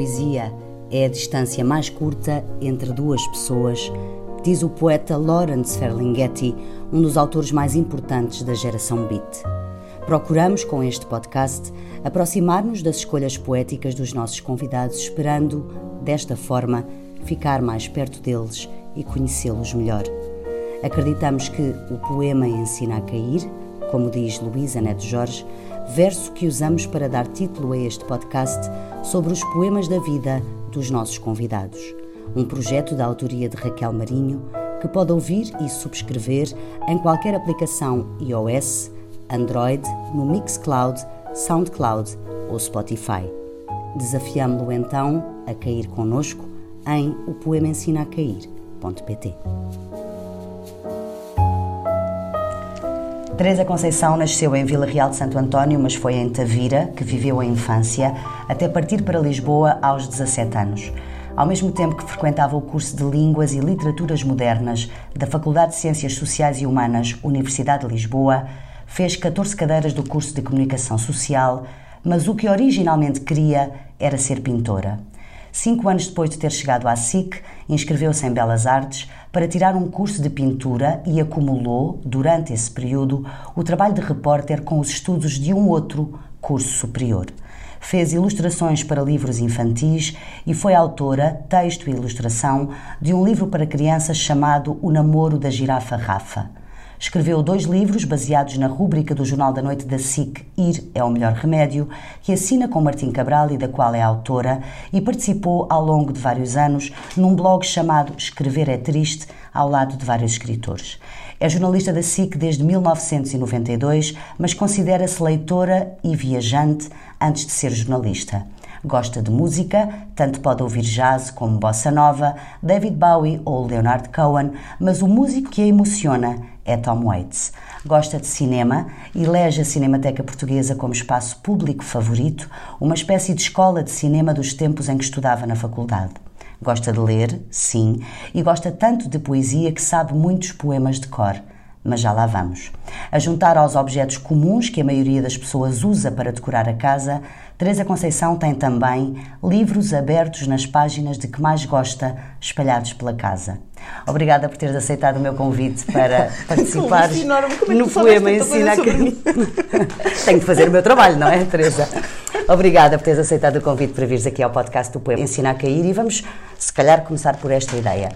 poesia é a distância mais curta entre duas pessoas, diz o poeta Lawrence Ferlinghetti, um dos autores mais importantes da geração beat. Procuramos, com este podcast, aproximar-nos das escolhas poéticas dos nossos convidados, esperando, desta forma, ficar mais perto deles e conhecê-los melhor. Acreditamos que o poema ensina a cair, como diz Luísa Neto Jorge, verso que usamos para dar título a este podcast sobre os poemas da vida dos nossos convidados. Um projeto da autoria de Raquel Marinho que pode ouvir e subscrever em qualquer aplicação iOS, Android, no Mixcloud, Soundcloud ou Spotify. Desafiamo-lo então a cair conosco em o poema ensina a cair.pt. Teresa Conceição nasceu em Vila Real de Santo António, mas foi em Tavira que viveu a infância, até partir para Lisboa aos 17 anos. Ao mesmo tempo que frequentava o curso de Línguas e Literaturas Modernas da Faculdade de Ciências Sociais e Humanas, Universidade de Lisboa, fez 14 cadeiras do curso de Comunicação Social, mas o que originalmente queria era ser pintora. Cinco anos depois de ter chegado à SIC, inscreveu-se em Belas Artes para tirar um curso de pintura e acumulou, durante esse período, o trabalho de repórter com os estudos de um outro curso superior. Fez ilustrações para livros infantis e foi autora, texto e ilustração, de um livro para crianças chamado O Namoro da Girafa Rafa. Escreveu dois livros baseados na rúbrica do Jornal da Noite da SIC, Ir é o Melhor Remédio, que assina com Martim Cabral e da qual é autora, e participou ao longo de vários anos num blog chamado Escrever é Triste, ao lado de vários escritores. É jornalista da SIC desde 1992, mas considera-se leitora e viajante antes de ser jornalista. Gosta de música, tanto pode ouvir jazz como bossa nova, David Bowie ou Leonard Cohen, mas o músico que a emociona é Tom Waits. Gosta de cinema, elege a Cinemateca Portuguesa como espaço público favorito, uma espécie de escola de cinema dos tempos em que estudava na faculdade. Gosta de ler, sim, e gosta tanto de poesia que sabe muitos poemas de cor mas já lá vamos. A juntar aos objetos comuns que a maioria das pessoas usa para decorar a casa, Teresa Conceição tem também livros abertos nas páginas de que mais gosta, espalhados pela casa. Obrigada por teres aceitado o meu convite para participar é no poema Ensina a Tenho de fazer o meu trabalho, não é, Teresa? Obrigada por teres aceitado o convite para vires aqui ao podcast do poema Ensina a Cair e vamos, se calhar, começar por esta ideia.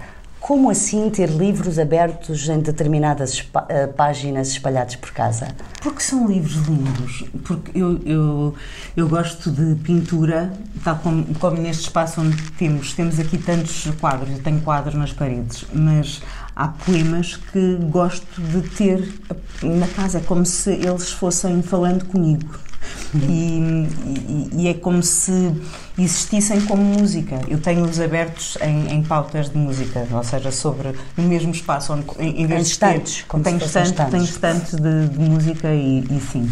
Como assim ter livros abertos em determinadas uh, páginas espalhados por casa? Porque são livros lindos. Porque eu, eu, eu gosto de pintura, tal como, como neste espaço onde temos. Temos aqui tantos quadros, eu tenho quadros nas paredes, mas há poemas que gosto de ter na casa, é como se eles fossem falando comigo. E, e, e, é como se existissem como música. Eu tenho-os abertos em, em, pautas de música, ou seja, sobre o mesmo espaço onde em, em vez estantes, de como tenho estantes, tenho estantes de, de música e, e sim.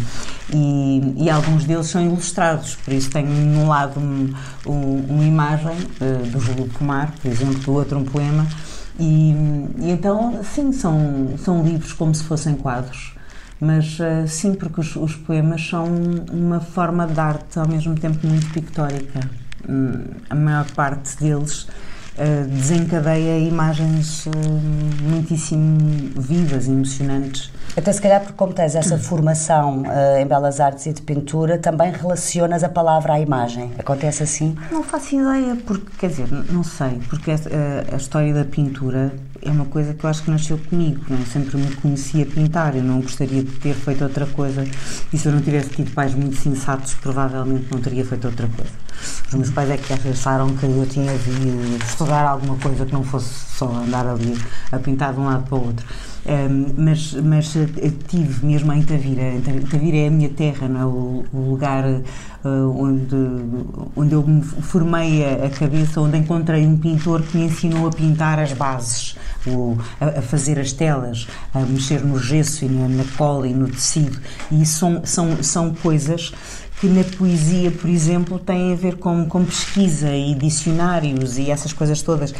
E, e, alguns deles são ilustrados, por isso tenho num lado um, um, uma imagem uh, do Júlio Pomar, por exemplo, do outro um poema. E, e então, sim, são, são livros como se fossem quadros mas uh, sim, porque os, os, poemas são uma forma de arte ao mesmo tempo muito pictórica. Hum, a maior parte deles uh, desencadeia imagens uh, muitíssimo vivas, emocionantes. Até se calhar porque como tens essa formação uh, em Belas Artes e de pintura, também relacionas a palavra à imagem. Acontece assim? Não faço ideia, porque, quer dizer, não sei, porque a, a história da pintura é uma coisa que eu acho que nasceu comigo. Não? Sempre me conhecia pintar, eu não gostaria de ter feito outra coisa. E se eu não tivesse tido pais muito sensatos, provavelmente não teria feito outra coisa. Os meus pais é que acharam que eu tinha de estudar alguma coisa que não fosse só andar ali a pintar de um lado para o outro. Um, mas, mas tive mesmo em Tavira, Tavira é a minha terra, não é? o, o lugar uh, onde, onde eu me formei a, a, cabeça, onde encontrei um pintor que me ensinou a pintar as bases, o, a, a, fazer as telas, a mexer no gesso e na, na cola e no tecido. E são, são, são coisas que na poesia, por exemplo, têm a ver com, com pesquisa e dicionários e essas coisas todas.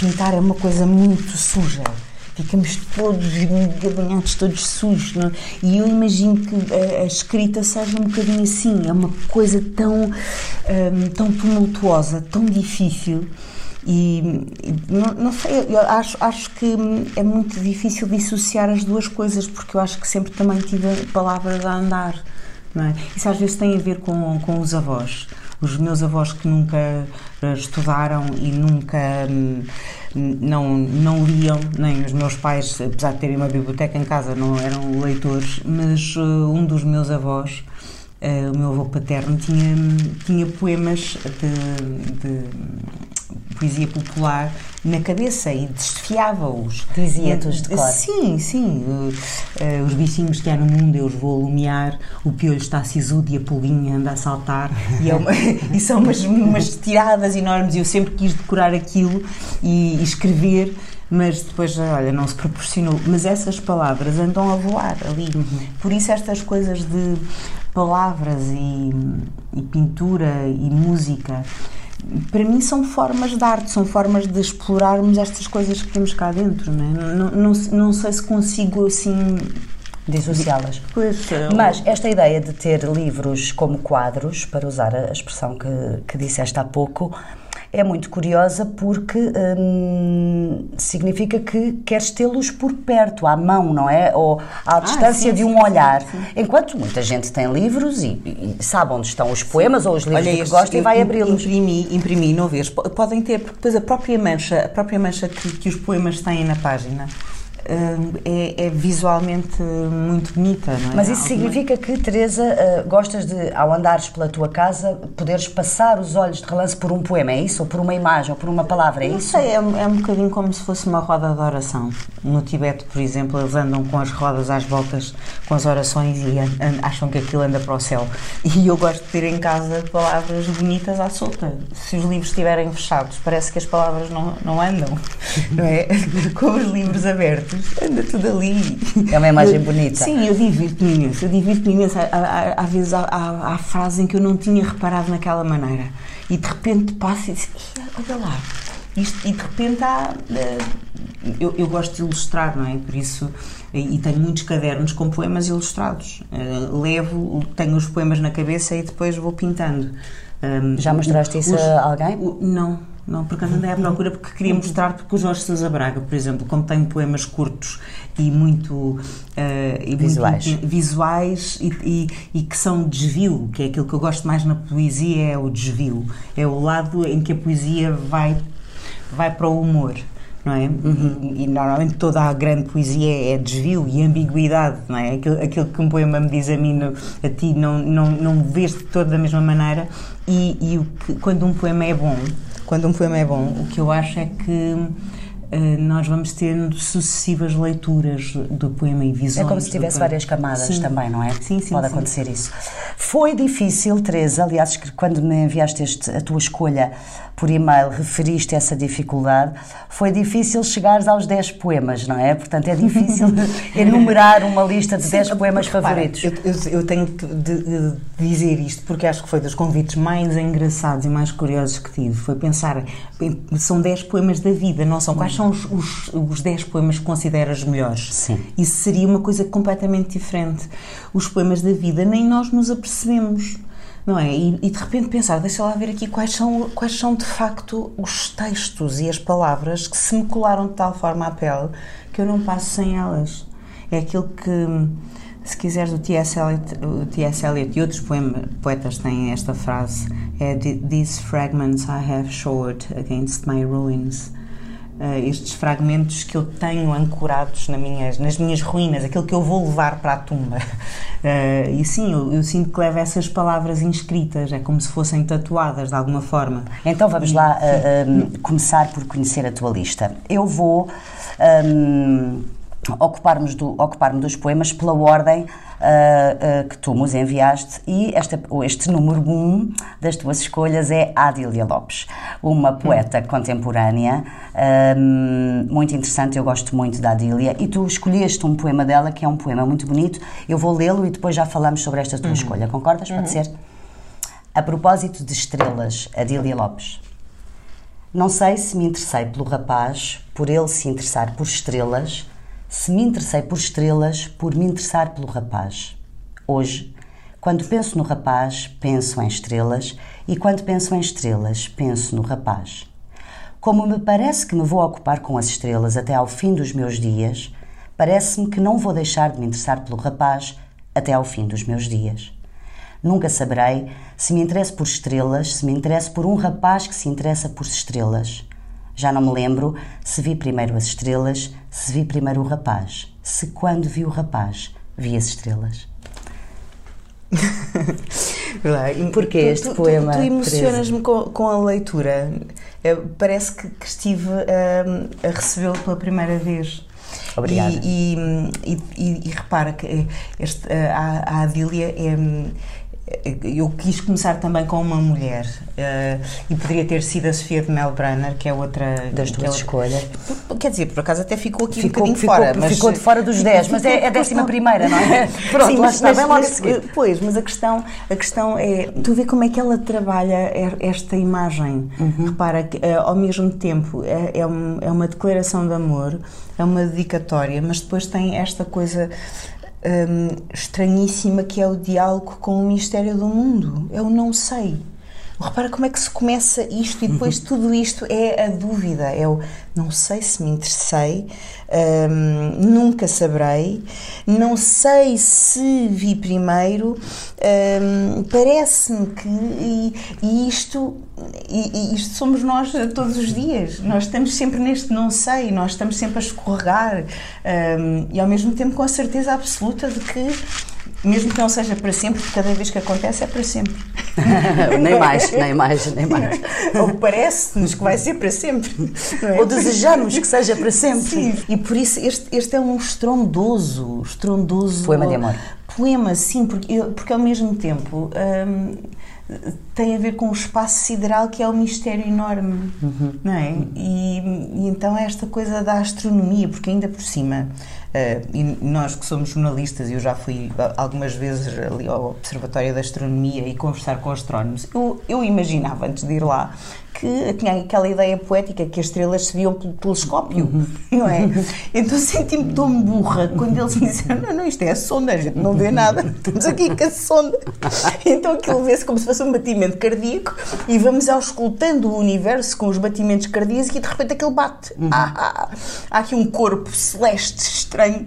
Pintar é uma coisa muito suja ficamos todos gabanhados, todos sujos. Não? É? E eu imagino que a, a, escrita seja um bocadinho assim, é uma coisa tão, um, tão tumultuosa, tão difícil. E, não, não, sei, eu acho, acho que é muito difícil dissociar as duas coisas, porque eu acho que sempre também tive palavras a andar. Não é? Isso às vezes tem a ver com, com os avós. Os meus avós que nunca estudaram e nunca hum, não, não liam, nem os meus pais, apesar de terem uma biblioteca em casa, não eram leitores, mas uh, um dos meus avós, uh, o meu avô paterno, tinha, tinha poemas de, de poesia popular na cabeça e desfiava-os. Dizia-te-os de cor. Sim, sim. Uh, os bichinhos que há no mundo eu os vou alumiar, o piolho está sisudo e a polinha anda a saltar. E, é uma, e são umas, umas tiradas enormes e eu sempre quis decorar aquilo e, e escrever mas depois, olha, não se proporcionou. Mas essas palavras andam a voar ali. Uhum. Por isso, estas coisas de palavras e, e pintura e música para mim são formas de arte, são formas de explorarmos estas coisas que temos cá dentro, não, é? não, não, não sei se consigo assim dissociá-las. Mas esta ideia de ter livros como quadros, para usar a expressão que, que disseste há pouco, é muito curiosa porque hum, significa que queres tê-los por perto, à mão, não é? Ou à ah, distância sim, de um sim, olhar. Sim, Enquanto muita gente tem livros e, e sabe onde estão os poemas ou os livros Olha, que gosta e vai abri-los. Imprimi, imprimi, não vês? Podem ter, porque depois a própria mancha, a própria mancha que, que os poemas têm na página é, é, visualmente muito bonita, não é? Mas isso significa que, Teresa, uh, gostas de, ao andares pela tua casa, poderes passar os olhos de relance por um poema, é isso? Ou por uma imagem, ou por uma palavra, é não isso? sei, é, é, um bocadinho como se fosse uma roda de oração. No Tibete, por exemplo, eles andam com as rodas às voltas, com as orações e acham que aquilo anda para o céu. E eu gosto de ter em casa palavras bonitas à solta. Se os livros estiverem fechados, parece que as palavras não, não andam, não é? com os livros abertos anda tudo ali. É uma imagem eu, bonita. Sim, eu divirto-me imenso. Eu divirto-me imenso. Às vezes há, há, há frases em que eu não tinha reparado naquela maneira. E de repente passa e diz: olha lá. Isto, e de repente há. Eh, eu, eu, gosto de ilustrar, não é? Por isso. E tenho muitos cadernos com poemas ilustrados. Uh, levo, tenho os poemas na cabeça e depois vou pintando. Já mostraste isso os, a alguém? Não, não, por acaso andei à procura porque queria mostrar porque o Jorge Sousa Braga, por exemplo, como tem poemas curtos e muito, uh, e visuais, muito, visuais e, e, e, que são desvio, que é aquilo que eu gosto mais na poesia, é o desvio. É o lado em que a poesia vai, vai para o humor. Não é? Uhum. E, e, normalmente toda a grande poesia é desvio e ambiguidade, não é? Aquilo, aquilo que um poema me diz a mim, no, a ti, não, não, não vês de toda da mesma maneira. E, e o que, quando um poema é bom, quando um poema é bom, o que eu acho é que nós vamos tendo sucessivas leituras do poema e visões. É como se tivesse várias camadas sim. também, não é? Sim, sim. Pode sim. acontecer isso. Foi difícil, Teresa, aliás, quando me enviaste este, a tua escolha por e-mail, referiste essa dificuldade. Foi difícil chegares aos 10 poemas, não é? Portanto, é difícil enumerar uma lista de 10 poemas favoritos. Eu, eu, eu, tenho que de, de dizer isto porque acho que foi dos convites mais engraçados e mais curiosos que tive. Foi pensar, são 10 poemas da vida, não são? Quais são os, os, os 10 poemas que consideras melhores? Sim. Isso seria uma coisa completamente diferente. Os poemas da vida, nem nós nos apercebemos não é? E, e, de repente pensar, deixa lá ver aqui quais são, quais são de facto os textos e as palavras que se me colaram de tal forma à pele que eu não passo sem elas. É aquilo que, se quiseres, o T.S. Eliot, o T.S. Eliot e outros poema, poetas têm esta frase: é These fragments I have shored against my ruins estes fragmentos que eu tenho ancorados na minhas, nas minhas ruínas, aquilo que eu vou levar para a tumba. Uh, e sim, eu, eu, sinto que levo essas palavras inscritas, é como se fossem tatuadas de alguma forma. Então vamos lá uh, começar por conhecer a tua lista. Eu vou. Um, ocupar-me do, ocupar dos poemas pela ordem uh, uh, que tu nos enviaste e esta, este número 1 um das tuas escolhas é Adília Lopes, uma poeta hum. contemporânea um, muito interessante, eu gosto muito da Adília e tu escolheste um poema dela que é um poema muito bonito, eu vou lê-lo e depois já falamos sobre esta tua uhum. escolha, concordas? Pode uhum. ser? A propósito de estrelas, Adília Lopes. Não sei se me interessei pelo rapaz, por ele se interessar por estrelas, Se me interessei por estrelas, por me interessar pelo rapaz. Hoje, quando penso no rapaz, penso em estrelas, e quando penso em estrelas, penso no rapaz. Como me parece que me vou ocupar com as estrelas até ao fim dos meus dias, parece-me que não vou deixar de me interessar pelo rapaz até ao fim dos meus dias. Nunca saberei se me interesso por estrelas, se me interesso por um rapaz que se interessa por estrelas. Já não me lembro se vi primeiro as estrelas, se vi primeiro o rapaz, se quando vi o rapaz vi as estrelas. Porquê este tu, poema? Tu, tu emocionas-me com, com, a leitura. Parece que, que estive a, a recebê-lo pela primeira vez. Obrigada. E, e, e, e repara que este, a, a Adília é eu quis começar também com uma mulher uh, e poderia ter sido a Sofia de Melbrenner, que é outra das tuas é escolhas. Quer dizer, por acaso até ficou aqui ficou, um bocadinho ficou, fora. Mas ficou de fora dos 10, mas é, é a décima primeira, não é? Pronto, Sim, lá está, logo a seguir. Pois, mas a questão, a questão é, tu vê como é que ela trabalha esta imagem. Uhum. Repara que uh, ao mesmo tempo é, é, um, é uma declaração de amor, é uma dedicatória, mas depois tem esta coisa um, estranhíssima que é o diálogo com o mistério do mundo. Eu não sei. Repara como é que se começa isto e depois tudo isto é a dúvida. Eu não sei se me interessei, um, nunca saberei, não sei se vi primeiro. Um, Parece-me que. E, e isto, e, e, isto somos nós todos os dias. Nós estamos sempre neste não sei, nós estamos sempre a escorregar um, e ao mesmo tempo com a certeza absoluta de que mesmo que não seja para sempre, porque cada vez que acontece é para sempre. nem mais, nem mais, nem mais. Ou parece-nos que vai ser para sempre. É? Ou desejamos que seja para sempre. Sim. E por isso este, este é um estrondoso, estrondoso. Poema de amor. Poema, sim, porque, porque ao mesmo tempo. Hum, tem a ver com o espaço sideral que é um mistério enorme, uhum. não é? E, e, então é esta coisa da astronomia, porque ainda por cima e nós que somos jornalistas, eu já fui algumas vezes ali ao Observatório da Astronomia e conversar com astrónomos, eu, eu imaginava antes de ir lá que tinha aquela ideia poética que as estrelas se viam pelo telescópio, uhum. não é? Então senti-me tão burra quando eles me disseram: não, não, isto é a sonda, a gente não vê nada, estamos aqui com a sonda. Então aquilo vê-se como se fosse um batimento cardíaco e vamos auscultando o universo com os batimentos cardíacos e de repente aquilo bate. Uhum. Ah, ah, ah. há aqui um corpo celeste estranho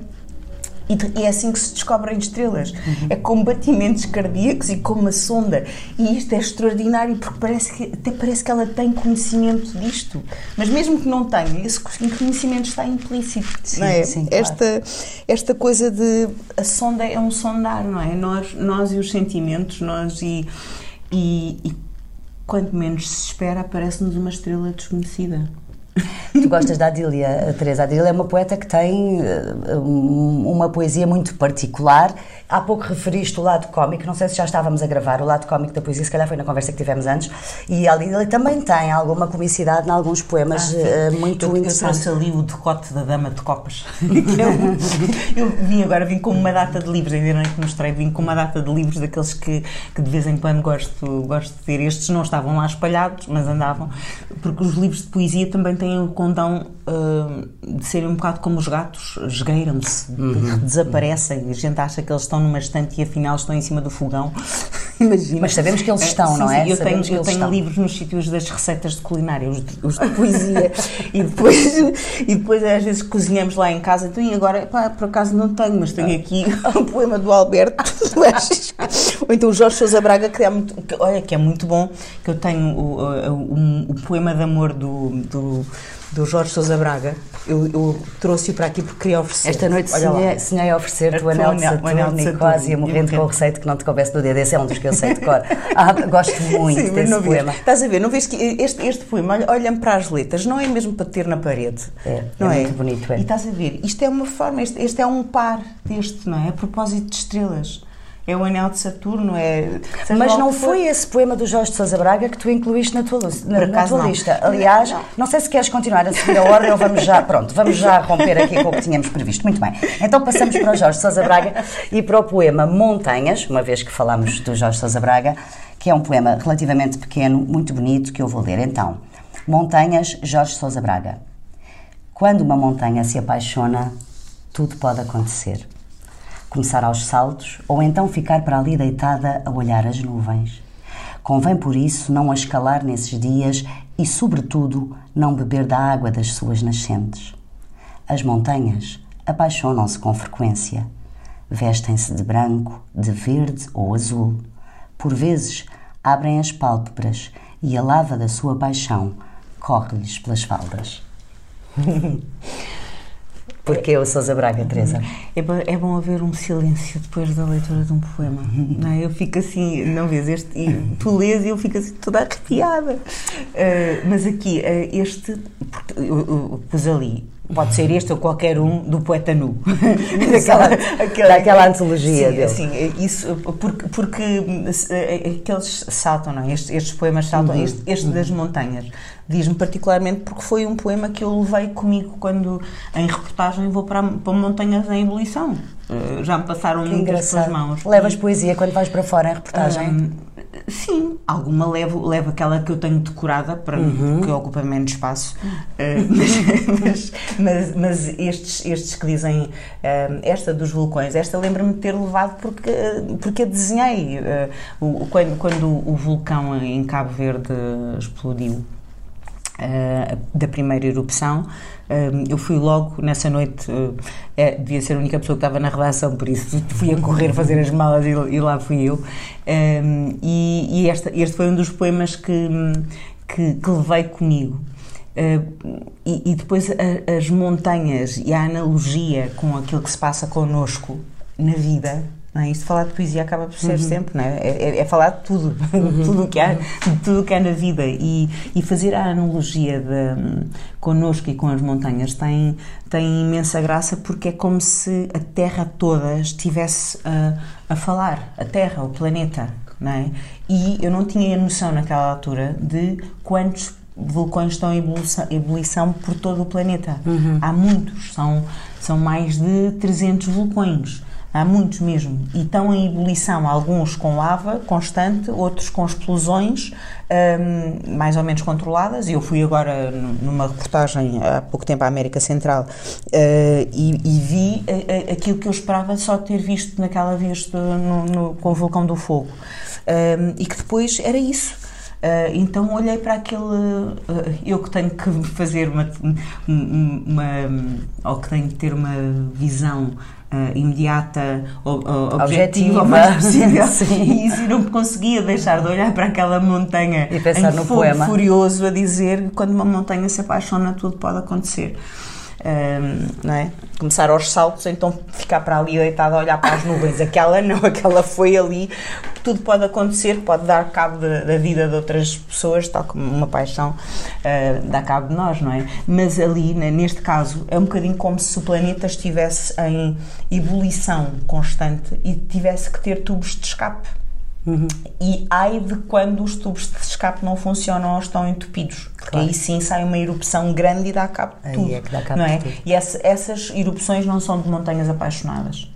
e, é assim que se descobrem estrelas. Uhum. É com batimentos cardíacos e com uma sonda. E isto é extraordinário porque parece que, até parece que ela tem conhecimento disto. Mas mesmo que não tenha, esse conhecimento está implícito. Sim, não é? Sim, esta, claro. esta coisa de. A sonda é um sondar, não é? Nós, nós e os sentimentos, nós e. e, e quanto menos se espera, aparece-nos uma estrela desconhecida. Tu gostas da Adília, Teresa. A Adília é uma poeta que tem uh, uma poesia muito particular. Há pouco referiste o lado cómico, não sei se já estávamos a gravar o lado cómico da poesia, se calhar foi na conversa que tivemos antes. E a Adília também tem alguma comicidade em alguns poemas ah, uh, muito eu, interessantes. Eu trouxe ali o decote da Dama de Copas. eu, eu vim agora, vim com uma data de livros, ainda não que mostrei, vim com uma data de livros daqueles que, que de vez em quando gosto, gosto de ter. Estes não estavam lá espalhados, mas andavam, porque os livros de poesia também têm o condão uh, de serem um bocado como os gatos, esgueiram-se, uhum. desaparecem. A gente acha que eles estão numa estante e afinal estão em cima do fogão. Imagina. Mas sabemos que eles é, estão, sim, não sim, é? Eu tenho, eu tenho livros nos sítios das receitas de culinária, os de, os de poesia, e, depois, e depois às vezes cozinhamos lá em casa. Então, e agora, pá, por acaso não tenho, mas tenho aqui o poema do Alberto, ou então o Jorge Sousa Braga, que é muito, que, olha, que é muito bom, que eu tenho o, o, o, o poema de amor do, do do Jorge Sousa Braga. Eu, eu trouxe-o para aqui porque queria oferecer. Esta noite sonhei, sonhei a oferecer-te o anel de Saturno e quase ia morrendo com o receito que não te coubesse do dedo. Esse é um dos que eu sei de cor. Ah, gosto muito Sim, desse poema. Vês. Estás a ver, não vês que este, este poema, olhando para as letras, não é mesmo para ter na parede. É, não é, é? muito bonito. É. E estás a ver, isto é uma forma, este, este é um par deste, não é? A propósito de estrelas é o anel de Saturno, é. Mas não foi esse poema do Jorge de Sousa Braga que tu incluíste na tua, na, na tua lista. Aliás, não. não. sei se queres continuar a seguir a ordem ou vamos já, pronto, vamos já romper aqui com o que tínhamos previsto. Muito bem. Então passamos para o Jorge de Sousa Braga e para o poema Montanhas, uma vez que falamos do Jorge de Sousa Braga, que é um poema relativamente pequeno, muito bonito, que eu vou ler. Então, Montanhas, Jorge de Sousa Braga. Quando uma montanha se apaixona, tudo pode acontecer. Começar aos saltos ou então ficar para ali deitada a olhar as nuvens. Convém, por isso, não a escalar nesses dias e, sobretudo, não beber da água das suas nascentes. As montanhas apaixonam-se com frequência. Vestem-se de branco, de verde ou azul. Por vezes, abrem as pálpebras e a lava da sua paixão corre-lhes pelas faldas. Porquê o Sousa Braga, Teresa? É bom, é bom haver um silêncio depois da leitura de um poema. Não é? Eu fico assim, não vês, este, e tu lês e eu fico assim toda arrepiada. Uh, mas aqui, uh, este, eu, eu, eu pus ali Pode ser este ou qualquer um do poeta nu. daquela, aquela, daquela antologia sim, dele. Sim, isso, porque, porque aqueles saltam, não é? estes, estes poemas saltam, uhum. este, este das montanhas. Diz-me particularmente porque foi um poema que eu levei comigo quando, em reportagem, vou para, para montanhas em ebulição. Uh, já me passaram que muitas pelas mãos. Levas e, poesia quando vais para fora em reportagem? Um, Sim, alguma levo, levo aquela que eu tenho decorada, para, uhum. porque ocupa menos espaço, uh, mas, mas, mas, estes, estes que dizem, uh, esta dos vulcões, esta lembro-me de ter levado porque, porque a desenhei. Uh, o, quando, quando o vulcão em Cabo Verde explodiu, Uh, da primeira erupção. Uh, eu fui logo nessa noite, uh, é, devia ser a única pessoa que estava na redação, por isso fui a correr fazer as malas e, e lá fui eu. e, e esta, este foi um dos poemas que, que, que levei comigo. E, e, depois a, as montanhas e a analogia com aquilo que se passa connosco na vida não é? Isto falar de poesia acaba por ser uhum. sempre, não é? É, é, é falar de tudo, uhum. tudo o que há, de tudo que há na vida e, e fazer a analogia de, connosco e com as montanhas tem, tem imensa graça porque é como se a Terra toda estivesse a, a falar, a Terra, o planeta, não é? E eu não tinha noção naquela altura de quantos vulcões estão em ebulição, ebulição por todo o planeta. Uhum. Há muitos, são, são mais de 300 vulcões. Há muitos mesmo. E estão em ebulição, alguns com lava constante, outros com explosões um, mais ou menos controladas. Eu fui agora numa reportagem há pouco tempo à América Central uh, e, e, vi uh, aquilo que eu esperava só ter visto naquela vez no, no, com o vulcão do fogo. Um, e que depois era isso. Uh, então olhei para aquele. Uh, eu que tenho que fazer uma, uma, uma. ou que tenho que ter uma visão uh, imediata, ou objetiva, o mais possível. e isso não conseguia deixar de olhar para aquela montanha e pensar em no fogo poema. furioso a dizer quando uma montanha se apaixona tudo pode acontecer. Um, é? Começar aos saltos, então ficar para ali deitada a olhar para as nuvens. Aquela não, aquela foi ali. Tudo pode acontecer, pode dar cabo de, da vida de outras pessoas, tal como uma paixão uh, dá cabo de nós, não é? Mas ali, né, neste caso, é um bocadinho como se o planeta estivesse em ebulição constante e tivesse que ter tubos de escape Uhum. E ai de quando os tubos de escape não funcionam ou estão entupidos. Porque claro. aí sim sai uma erupção grande e dá cabo de tudo. É que dá cabo não é? Tudo. E essa, essas erupções não são de montanhas apaixonadas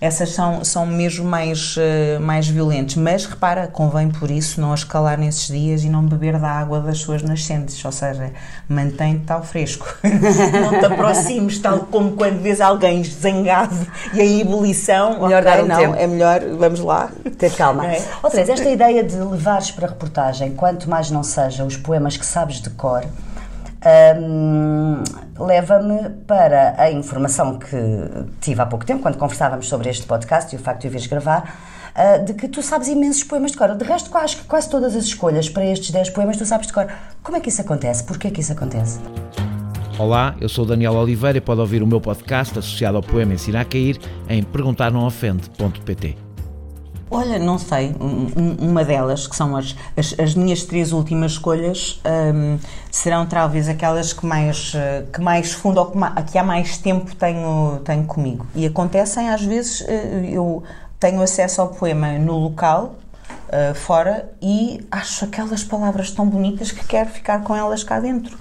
essas são, são mesmo mais, uh, mais violentos. Mas repara, convém por isso não escalar nesses dias e não beber da água das suas nascentes, ou seja, mantém-te ao fresco. não te aproximes, tal como quando vês alguém zangado e em ebulição. Melhor okay, dar um não, tempo. é melhor, vamos lá. Ter calma. É? Outra vez, esta ideia de levares para a reportagem, quanto mais não seja os poemas que sabes de cor, um, leva-me para a informação que tive há pouco tempo, quando conversávamos sobre este podcast e o facto de o vires gravar, uh, de que tu sabes imensos poemas de cor. De resto, quase, quase todas as escolhas para estes 10 poemas tu sabes de cor. Como é que isso acontece? Porquê que isso acontece? Olá, eu sou Daniel Oliveira e pode ouvir o meu podcast associado ao poema Ensinar a Cair em perguntarnãoofende.pt. Olha, não sei, uma delas, que são as, as, as minhas três últimas escolhas, um, serão talvez aquelas que mais, eh, que mais fundo ou que, que há mais tempo tenho, tenho comigo. E acontecem, às vezes, eh, eu tenho acesso ao poema no local, uh, fora, e acho aquelas palavras tão bonitas que quero ficar com elas cá dentro.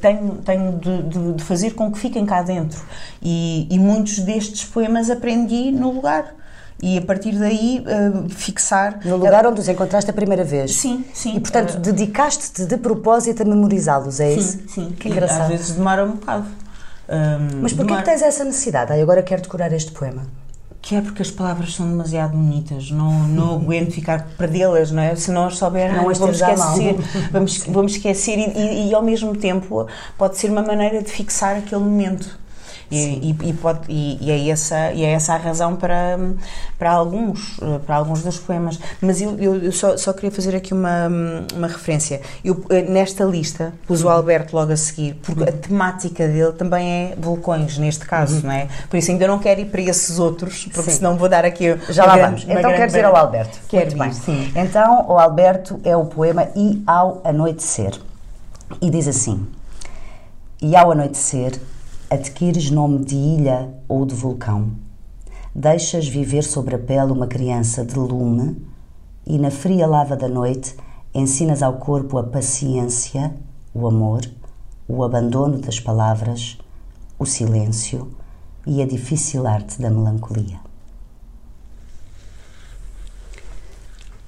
Tenho tenho de, de, de, fazer com que fiquem cá dentro. E, e muitos destes poemas aprendi no lugar e a partir daí uh, fixar. No lugar onde os encontraste a primeira vez? Sim, sim. E portanto uh, dedicaste-te de propósito a memorizá-los, é sim, isso? Sim, Que engraçado. Às vezes demora um bocado. Um, Mas porquê uma... que tens essa necessidade? Ai, agora quero decorar este poema. Que é porque as palavras são demasiado bonitas, não, não aguento ficar perdê-las, não é? Se não as souber, Não ah, as vamos esquecer, vamos, vamos esquecer e, e, e ao mesmo tempo pode ser uma maneira de fixar aquele momento. E, e, e pode, e, é essa, e é essa a razão para, para, alguns, para alguns dos poemas. Mas eu, eu, eu só, só queria fazer aqui uma, uma referência. Eu, eh, nesta lista, pus o Alberto logo a seguir, porque a temática dele também é vulcões, neste caso, não é? Por isso ainda não quero ir para esses outros, porque Sim. senão vou dar aqui. Já lá grande- vamos. Então queres ir ao Alberto? Quero Muito ir, sim. Então, o Alberto é o poema E ao Anoitecer. E diz assim: E ao anoitecer, adquires nome de ilha ou de vulcão. Deixas viver sobre a pele uma criança de lume e na fria lava da noite ensinas ao corpo a paciência, o amor, o abandono das palavras, o silêncio e a difícil arte da melancolia.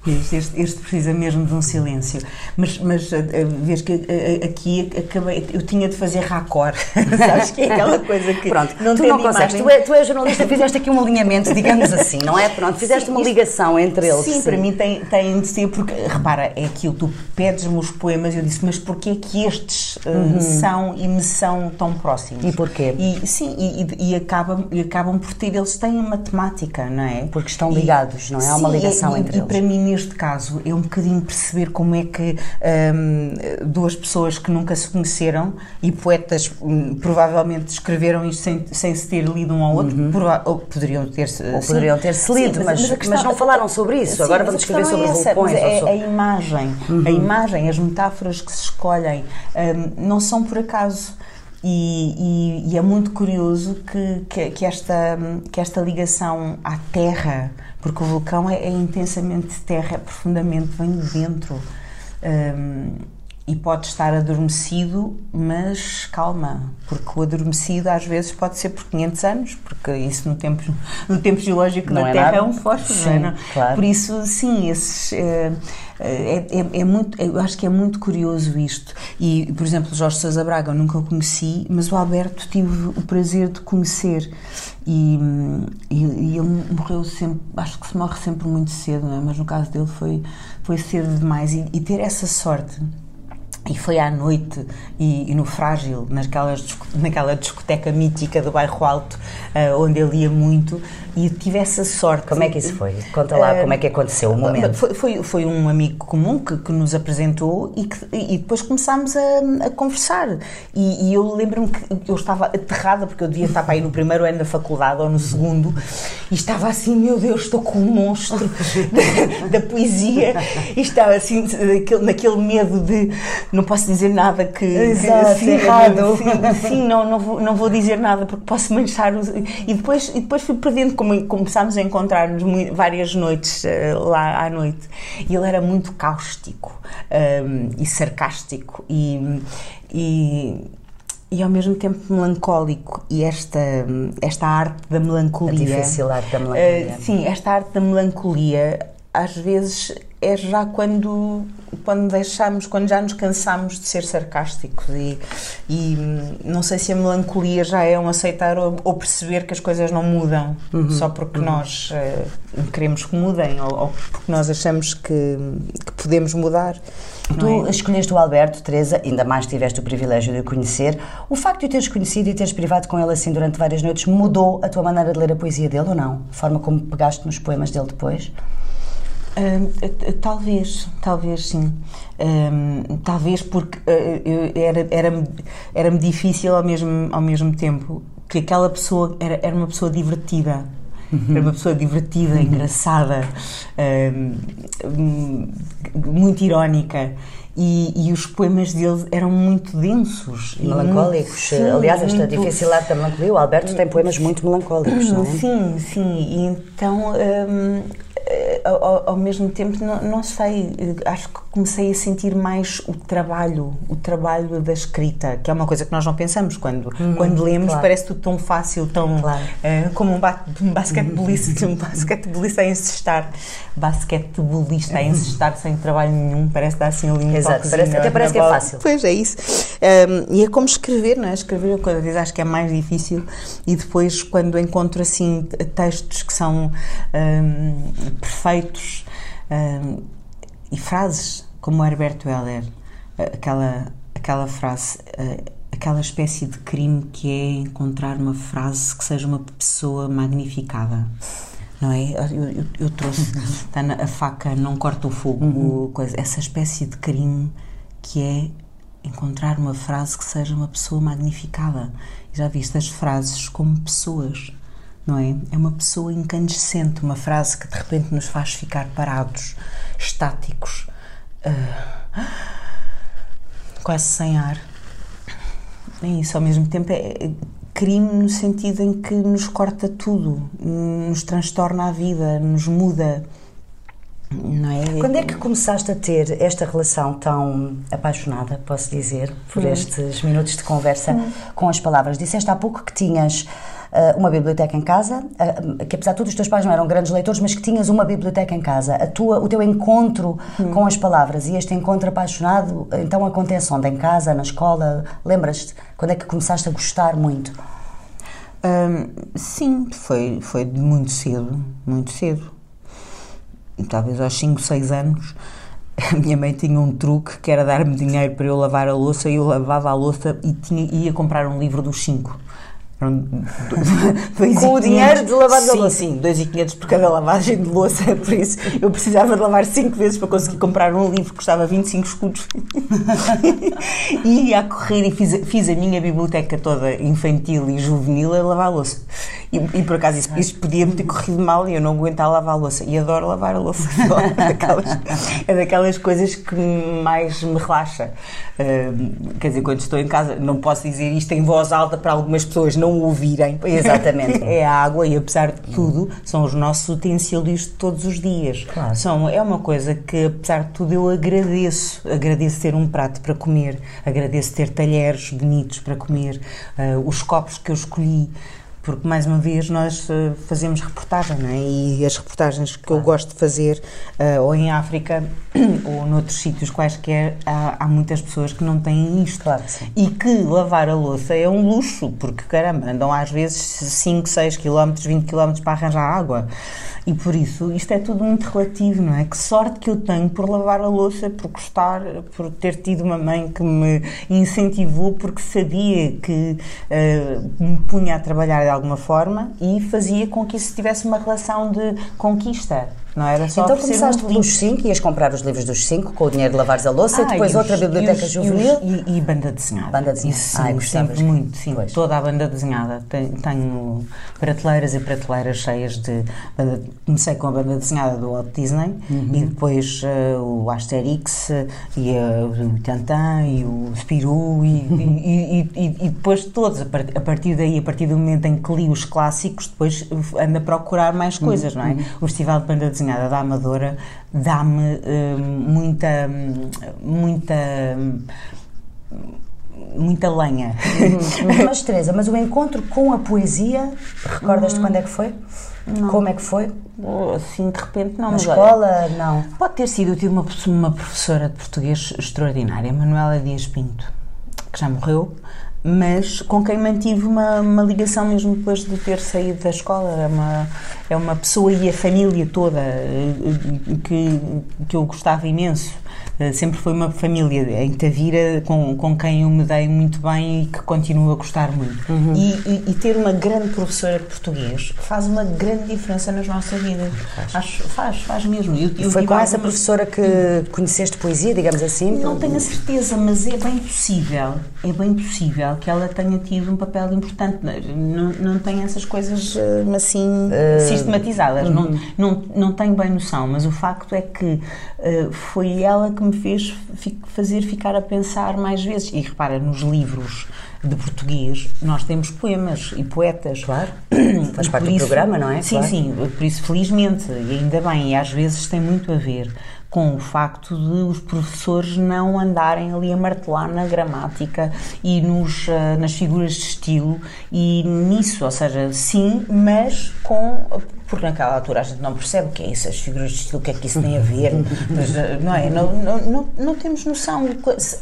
Este, este- precisa mesmo de um silêncio. Mas, mas eh, eh, vês que eh, aqui acabei, eu tinha de fazer raccord. Sabes que é aquela coisa que. Pronto, não tu não consegues. Tu, é, tu és jornalista, fizeste aqui um alinhamento, digamos assim, não é? Pronto, fizeste Sim, uma isto- ligação entre eles. Sim, para mim tem, tem de ser, porque, repara, é aquilo, tu pedes-me os poemas, eu disse, mas porquê é que estes eh, são e me são tão próximos? Uhum. E porquê? E, sim, e, e- e acabam, e acabam por ter, eles têm uma temática, não é? Porque estão E- ligados, não é? Há uma Sim, ligação e, entre e eles. para mim, neste caso, é um bocadinho perceber como é que hum, duas pessoas que nunca se conheceram e poetas hum, provavelmente escreveram isto sem, sem se ter lido um ao outro, prova- ou poderiam ter-se Uhum. Ou poderiam ter-se lido, mas- a mas não falaram sobre isso. Agora vamos mas escrever questão sobre é essa, vulcões mas É sobre- a imagem, a imagem, as metáforas que se escolhem hum, não são por acaso. E, e- e é muito curioso que, que, que esta, que esta ligação à terra, porque o vulcão é, é intensamente terra, é profundamente, vem de dentro. Hum, e pode estar adormecido, mas calma, porque o adormecido às vezes pode ser por 500 anos, porque isso no tempo, no tempo geológico Não da é Terra nada. é um fósforo, não é? Sim, Não? claro. Por isso, sim, esses, eh, é, é, é muito, eu acho que é muito curioso isto. E, por exemplo, Jorge Sousa Braga eu nunca o conheci, mas o Alberto tive o prazer de conhecer. E, e, e ele morreu sempre, acho que se morre sempre muito cedo, não é? mas no caso dele foi, foi cedo demais. E, e ter essa sorte. E foi à noite e, e no Frágil, naquelas, naquela discoteca mítica do Bairro Alto, eh, onde ele ia muito, e tive essa sorte. Como é que isso foi? Conta lá Eh, como é que aconteceu o momento. Foi, foi, foi um amigo comum que, que nos apresentou e, que, e depois começámos a, a conversar. E, e eu lembro-me que eu estava aterrada, porque eu devia estar para aí no primeiro ano da faculdade ou no segundo, e estava assim: meu Deus, estou com um monstro da, da poesia, e estava assim, naquele, naquele medo de não posso dizer nada que. Exato, que, errado. Sim, sim, não, não, vou, não vou dizer nada porque posso manchar os. E depois, e depois fui perdendo, como começámos a encontrar-nos várias noites eh, lá à noite. E ele era muito cáustico ehm, e sarcástico e. e e ao mesmo tempo melancólico e esta esta arte da melancolia A difícil arte da melancolia. Eh, sim esta arte da melancolia às vezes é já quando quando deixamos quando já nos cansamos de ser sarcásticos e, e hum, não sei se a melancolia já é um aceitar ou, ou perceber que as coisas não mudam Uhum. só porque nós eh, queremos que mudem ou, ou porque nós achamos que, que podemos mudar Tu é? escolheste o Alberto, Teresa, ainda mais tiveste o privilégio de o conhecer. O facto de o teres conhecido e teres privado com ele assim durante várias noites mudou a tua maneira de ler a poesia dele ou não? A forma como pegaste nos poemas dele depois? Talvez, talvez sim. Hum, talvez porque eh, eu- era, era, era-me difícil ao mesmo, ao mesmo tempo que aquela pessoa era, era uma pessoa divertida. Era uma pessoa divertida, engraçada, hum, hum, muito irónica. E, e os poemas dele eram muito densos. e Melancólicos. sim, Aliás, esta muito- difícil arte da melancolia, o Alberto tem poemas muito melancólicos, não é? Sim, sim. E então eh, ao, ao mesmo tempo, não, não, sei, acho que comecei a sentir mais o trabalho, o trabalho da escrita, que é uma coisa que nós não pensamos quando, uhum, quando lemos, claro. parece tudo tão fácil, tão claro. uh, como um, ba um basquetebolista, um basquetebolista a insistar, basquetebolista a insistar sem trabalho nenhum, parece dar assim ali um Exato, parece, até parece que é fácil. Pois é isso. Um, e é como escrever, não é? Escrever, cada vez acho que é mais difícil e depois quando encontro assim textos que são um, perfeitos um, e frases como Herbert Weller, aquela, aquela frase, aquela espécie de crime que é encontrar uma frase que seja uma pessoa magnificada não é? Eu, eu, eu trouxe tá na, a faca não corta o fogo, uhum. coisa, essa espécie de crime que é encontrar uma frase que seja uma pessoa magnificada. Já viste as frases como pessoas, não é? É uma pessoa incandescente, uma frase que de repente nos faz ficar parados, estáticos, uh, quase sem ar. É isso, ao mesmo tempo é, é crime no sentido em que nos corta tudo, nos transtorna a vida, nos muda. Não é? Quando é que começaste a ter esta relação tão apaixonada, posso dizer, por hum. estes minutos de conversa hum. com as palavras? Disseste há pouco que tinhas uma biblioteca em casa, uh, que apesar de tudo os teus pais não eram grandes leitores, mas que tinhas uma biblioteca em casa. A tua, o teu encontro hum. com as palavras e este encontro apaixonado, então acontece onde? Em casa, na escola? Lembras-te? Quando é que começaste a gostar muito? Um, sim, foi, foi muito cedo, muito cedo talvez aos 5, 6 anos, a minha mãe tinha um truque que era dar-me dinheiro para eu lavar a louça e eu lavava a louça e tinha, ia comprar um livro dos 5. Com o dinheiro de lavar a louça? Sim, 2,500 por cada lavagem de louça, por isso eu precisava de lavar 5 vezes para conseguir comprar um livro que custava 25 escudos. e ia a correr e fiz, fiz a minha biblioteca toda infantil e juvenil a lavar a louça. E, e por acaso isso, isso podia-me ter corrido mal e eu não aguentava lavar a louça. E adoro lavar a louça. É daquelas, é daquelas coisas que mais me relaxa. Uh, quer dizer, quando estou em casa, não posso dizer isto em voz alta para algumas pessoas não ouvirem. Exatamente. é a água e, apesar de tudo, são os nossos utensílios de todos os dias. Claro. São, é uma coisa que, apesar de tudo, eu agradeço. Agradeço ter um prato para comer, agradeço ter talheres bonitos para comer, uh, os copos que eu escolhi porque mais uma vez nós uh, fazemos reportagem, não é? E as reportagens que claro. eu gosto de fazer, uh, ou em África, ou noutros sítios quaisquer, há, há, muitas pessoas que não têm isto. Claro, e que lavar a louça é um luxo, porque caramba, andam às vezes 5, 6 km, 20 km para arranjar água. E por isso, isto é tudo muito relativo, não é? Que sorte que eu tenho por lavar a louça, por gostar, por ter tido uma mãe que me incentivou, porque sabia que uh, me punha a trabalhar de alguma forma e fazia com que isso tivesse uma relação de conquista. Não era só então começaste pelos 5, ias comprar os livros dos 5 com o dinheiro de lavares a louça ah, e depois e outra os, biblioteca e os, juvenil. E, e, banda desenhada. Banda desenhada. Isso Ai, muito, sim. Pois. Toda a banda desenhada. Tenho, tenho, prateleiras e prateleiras cheias de. Comecei com a banda desenhada do Walt Disney uhum. e depois uh, o Asterix e uh, o Tantan e o Spirou e, e, depois todos. A partir daí, a partir do momento em que li os clássicos, depois ando a procurar mais coisas, uhum. não é? Uhum. O Festival de Banda Desenhada desenhada da Amadora dá-me uh, muita, muita muita lenha. Uhum. Mas Teresa, mas o encontro com a poesia, recordas-te uhum. quando é que foi? Não. Como é que foi? Assim, de repente, não. Na escola, olha, não. Pode ter sido. Eu tive uma, uma professora de português extraordinária, Manuela Dias Pinto, que já morreu, mas com quem mantive uma, uma, ligação mesmo depois de ter saído da escola. É uma, é uma pessoa e a família toda eh, que, que eu gostava imenso. Eh, sempre foi uma família em Tavira com, com quem eu me dei muito bem e que continuo a gostar muito. Uhum. E, e, e, ter uma grande professora de português faz uma grande diferença nas nossas vidas. Faz, Acho, faz, faz mesmo. Eu, eu foi com essa professora que conheceste poesia, digamos assim? Não tenho a certeza, mas é bem possível, é bem possível que ela tenha tido um papel importante. Não, não tenho essas coisas eh, assim uh, sistematizadas, uhum. não, não, não tenho bem noção, mas o facto é que uh, foi ela que me me fez fazer ficar a pensar mais vezes. E repara, nos livros de português, nós temos poemas e poetas. Claro. Faz parte do programa, não é? Sim, claro. sim. Por isso, felizmente, e ainda bem, e às vezes tem muito a ver com o facto de os professores não andarem ali a martelar na gramática e nos, uh, nas figuras de estilo e nisso, ou seja, sim, mas com porque naquela altura a gente não percebe o que é isso, as figuras de estilo, o que é que isso tem a ver, eh, não é? Não, não, não, temos noção,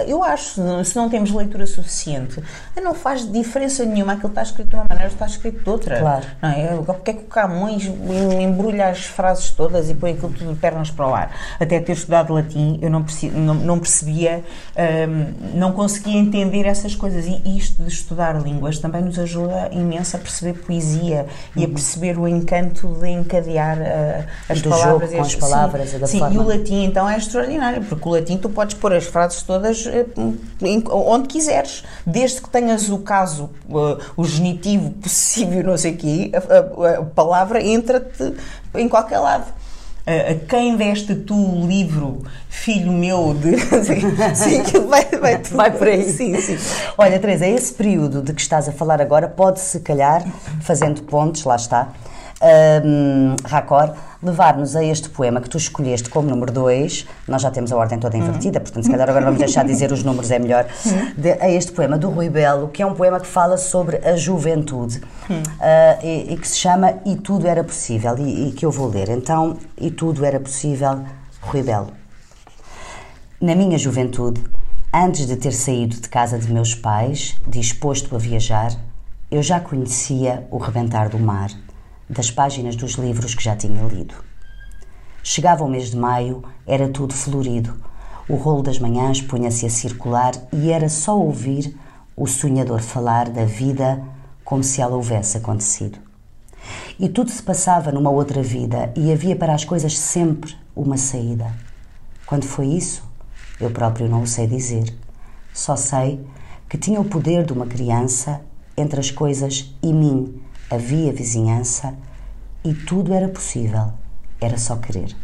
eu acho, se não temos leitura suficiente, não faz diferença nenhuma aquilo está escrito de uma maneira está escrito de outra. Claro. Não é? Porque é que o Camões embrulha as frases todas e põe aquilo tudo de pernas para o ar? Até ter estudado latim, eu não, percebi, não, não percebia, um, não conseguia entender essas coisas. E isto de estudar línguas também nos ajuda imenso a perceber poesia e a uhum. perceber o encanto de encadear uh, as Do palavras. Jogo com as palavras sim, da sim, forma. e o latim então é extraordinário, porque o latim tu podes pôr as frases todas uh, onde quiseres, desde que tenhas o caso, uh, o genitivo possível, não sei o quê, a, a, a palavra entra-te em qualquer lado a quem deste tu o livro, filho meu, de. sim, vai, vai, vai por aí. Sim, sim. Olha, Teresa, esse período de que estás a falar agora pode, se calhar, fazendo pontes, lá está, um, Racor, levar-nos a este poema que tu escolheste como número 2, nós já temos a ordem toda invertida, uhum. portanto, se calhar agora vamos deixar de dizer os números, é melhor, de, a este poema do Rui Belo, que é um poema que fala sobre a juventude uhum. uh, e, e, que se chama E Tudo Era Possível, e, e que eu vou ler. Então, E Tudo Era Possível, Rui Belo. Na minha juventude, antes de ter saído de casa de meus pais, disposto a viajar, eu já conhecia o rebentar do mar das páginas dos livros que já tinha lido. Chegava o mês de maio, era tudo florido. O rolo das manhãs punha-se a circular e era só ouvir o sonhador falar da vida como se ela houvesse acontecido. E tudo se passava numa outra vida e havia para as coisas sempre uma saída. Quando foi isso? Eu próprio não o sei dizer. Só sei que tinha o poder de uma criança entre as coisas e mim, havia vizinhança e tudo era possível, era só querer.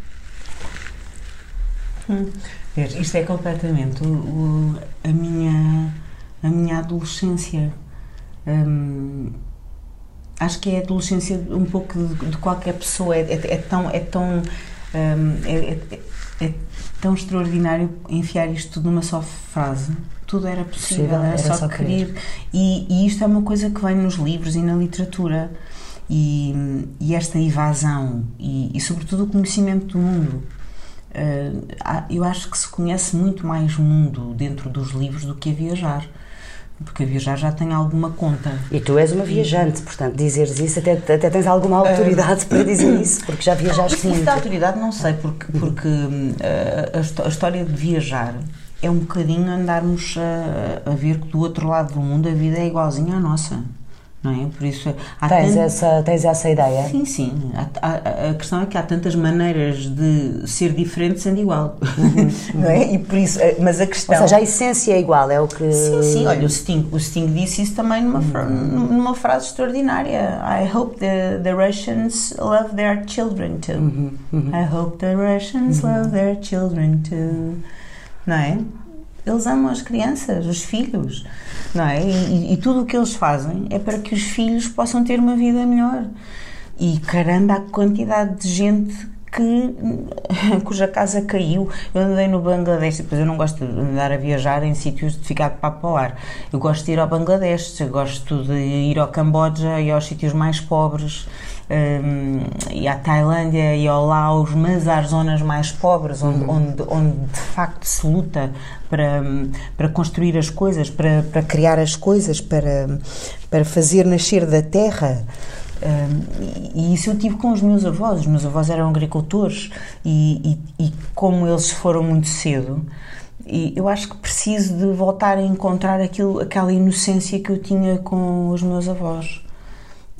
Hum. Isto é completamente o, o, a, minha, a minha adolescência. Hum, acho que é a adolescência um pouco de, de qualquer pessoa. É, é, é tão. É tão hum, é, é, é, tão extraordinário enfiar isto tudo numa só frase. Tudo era possível, era, era, só, querer. querer. E, e, isto é uma coisa que vem nos livros e na literatura. E, e esta evasão e, e, sobretudo, o conhecimento do mundo. Uh, eu acho que se conhece muito mais o mundo dentro dos livros do que a viajar porque a viajar já tem alguma conta. E tu és uma viajante, portanto, dizeres isso, até, até tens alguma autoridade uh, para dizer isso, porque já viajaste muito. da autoridade não sei, porque, porque uh, a, a, história de viajar é um bocadinho andarmos a, a ver que do outro lado do mundo a vida é igualzinha à nossa não é? Por isso há tens, tant... essa, tens essa ideia? Sim, sim. Há, há, a questão é que há tantas maneiras de ser diferente sendo igual, uhum, não é? E por isso, eh, mas a questão... Ou seja, a essência é igual, é o que... Sim, sim. Olha, o Sting, o Sting disse isso também numa, uhum. numa frase extraordinária. I hope the, the Russians love their children too. Uhum. I hope the Russians love their children too. Não é? Eles amam as crianças, os filhos, não é? E, e, tudo o que eles fazem é para que os filhos possam ter uma vida melhor. E caramba, a quantidade de gente que, cuja casa caiu. Eu andei no Bangladesh, depois eu não gosto de andar a viajar em sítios de ficar de papo ao ar. Eu gosto de ir ao Bangladesh, eu gosto de ir ao Camboja e aos sítios mais pobres um, e à Tailândia e ao Laos, mas às zonas mais pobres, onde, uhum. onde, onde de facto se luta para, para construir as coisas, para, para criar as coisas, para, para fazer nascer da terra. E isso eu tive com os meus avós. Os meus avós eram agricultores e, e, e como eles foram muito cedo, e eu acho que preciso de voltar a encontrar aquilo, aquela inocência que eu tinha com os meus avós.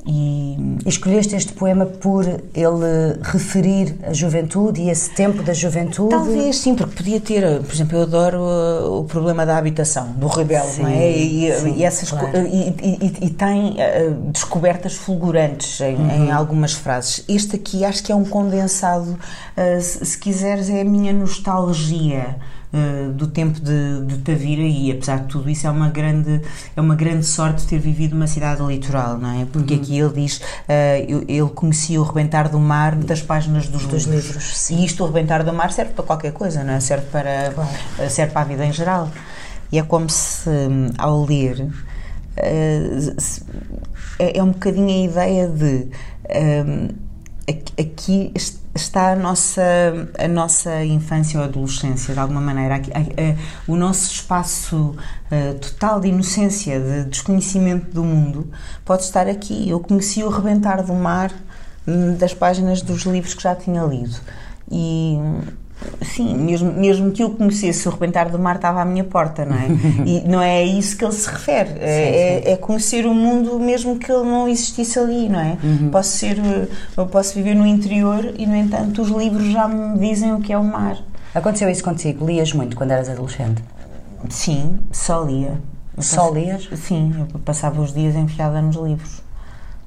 E... Escolheste este poema por ele referir a juventude e esse tempo da juventude? Talvez sim, porque podia ter, por exemplo, eu adoro uh, o problema da habitação, do rebelde, sim, não é? E, sim, e essas claro. e, e, e, tem uh, descobertas fulgurantes em, uhum. em, algumas frases. Este aqui acho que é um condensado, uh, se, se quiseres, é a minha nostalgia uh, do tempo de, de Tavira e apesar de tudo isso é uma grande é uma grande sorte ter vivido numa cidade litoral, não é? Porque uhum. aqui ele diz uh, ele conhecia o rebentar do mar das páginas dos, dos livros. livros e isto o rebentar do mar serve para qualquer coisa, não é? Serve para claro. serve para a vida em geral e é como se ao ler é, é um bocadinho a ideia de aqui está a nossa, a nossa infância ou adolescência, de alguma maneira. Aqui, o nosso espaço uh, total de inocência, de desconhecimento do mundo, pode estar aqui. Eu conheci o rebentar do mar hum, das páginas dos livros que já tinha lido. E Sim, mesmo, mesmo que eu conhecesse o rebentar do mar estava à minha porta, não é? E não é a isso que ele se refere. Sim, é, sim. é, conhecer o mundo mesmo que ele não existisse ali, não é? Uhum. Posso ser, eu posso viver no interior e, no entanto, os livros já me dizem o que é o mar. Aconteceu isso contigo? Lias muito quando eras adolescente? Sim, só lia. Eu só lias? Sim, eu passava os dias enfiada nos livros.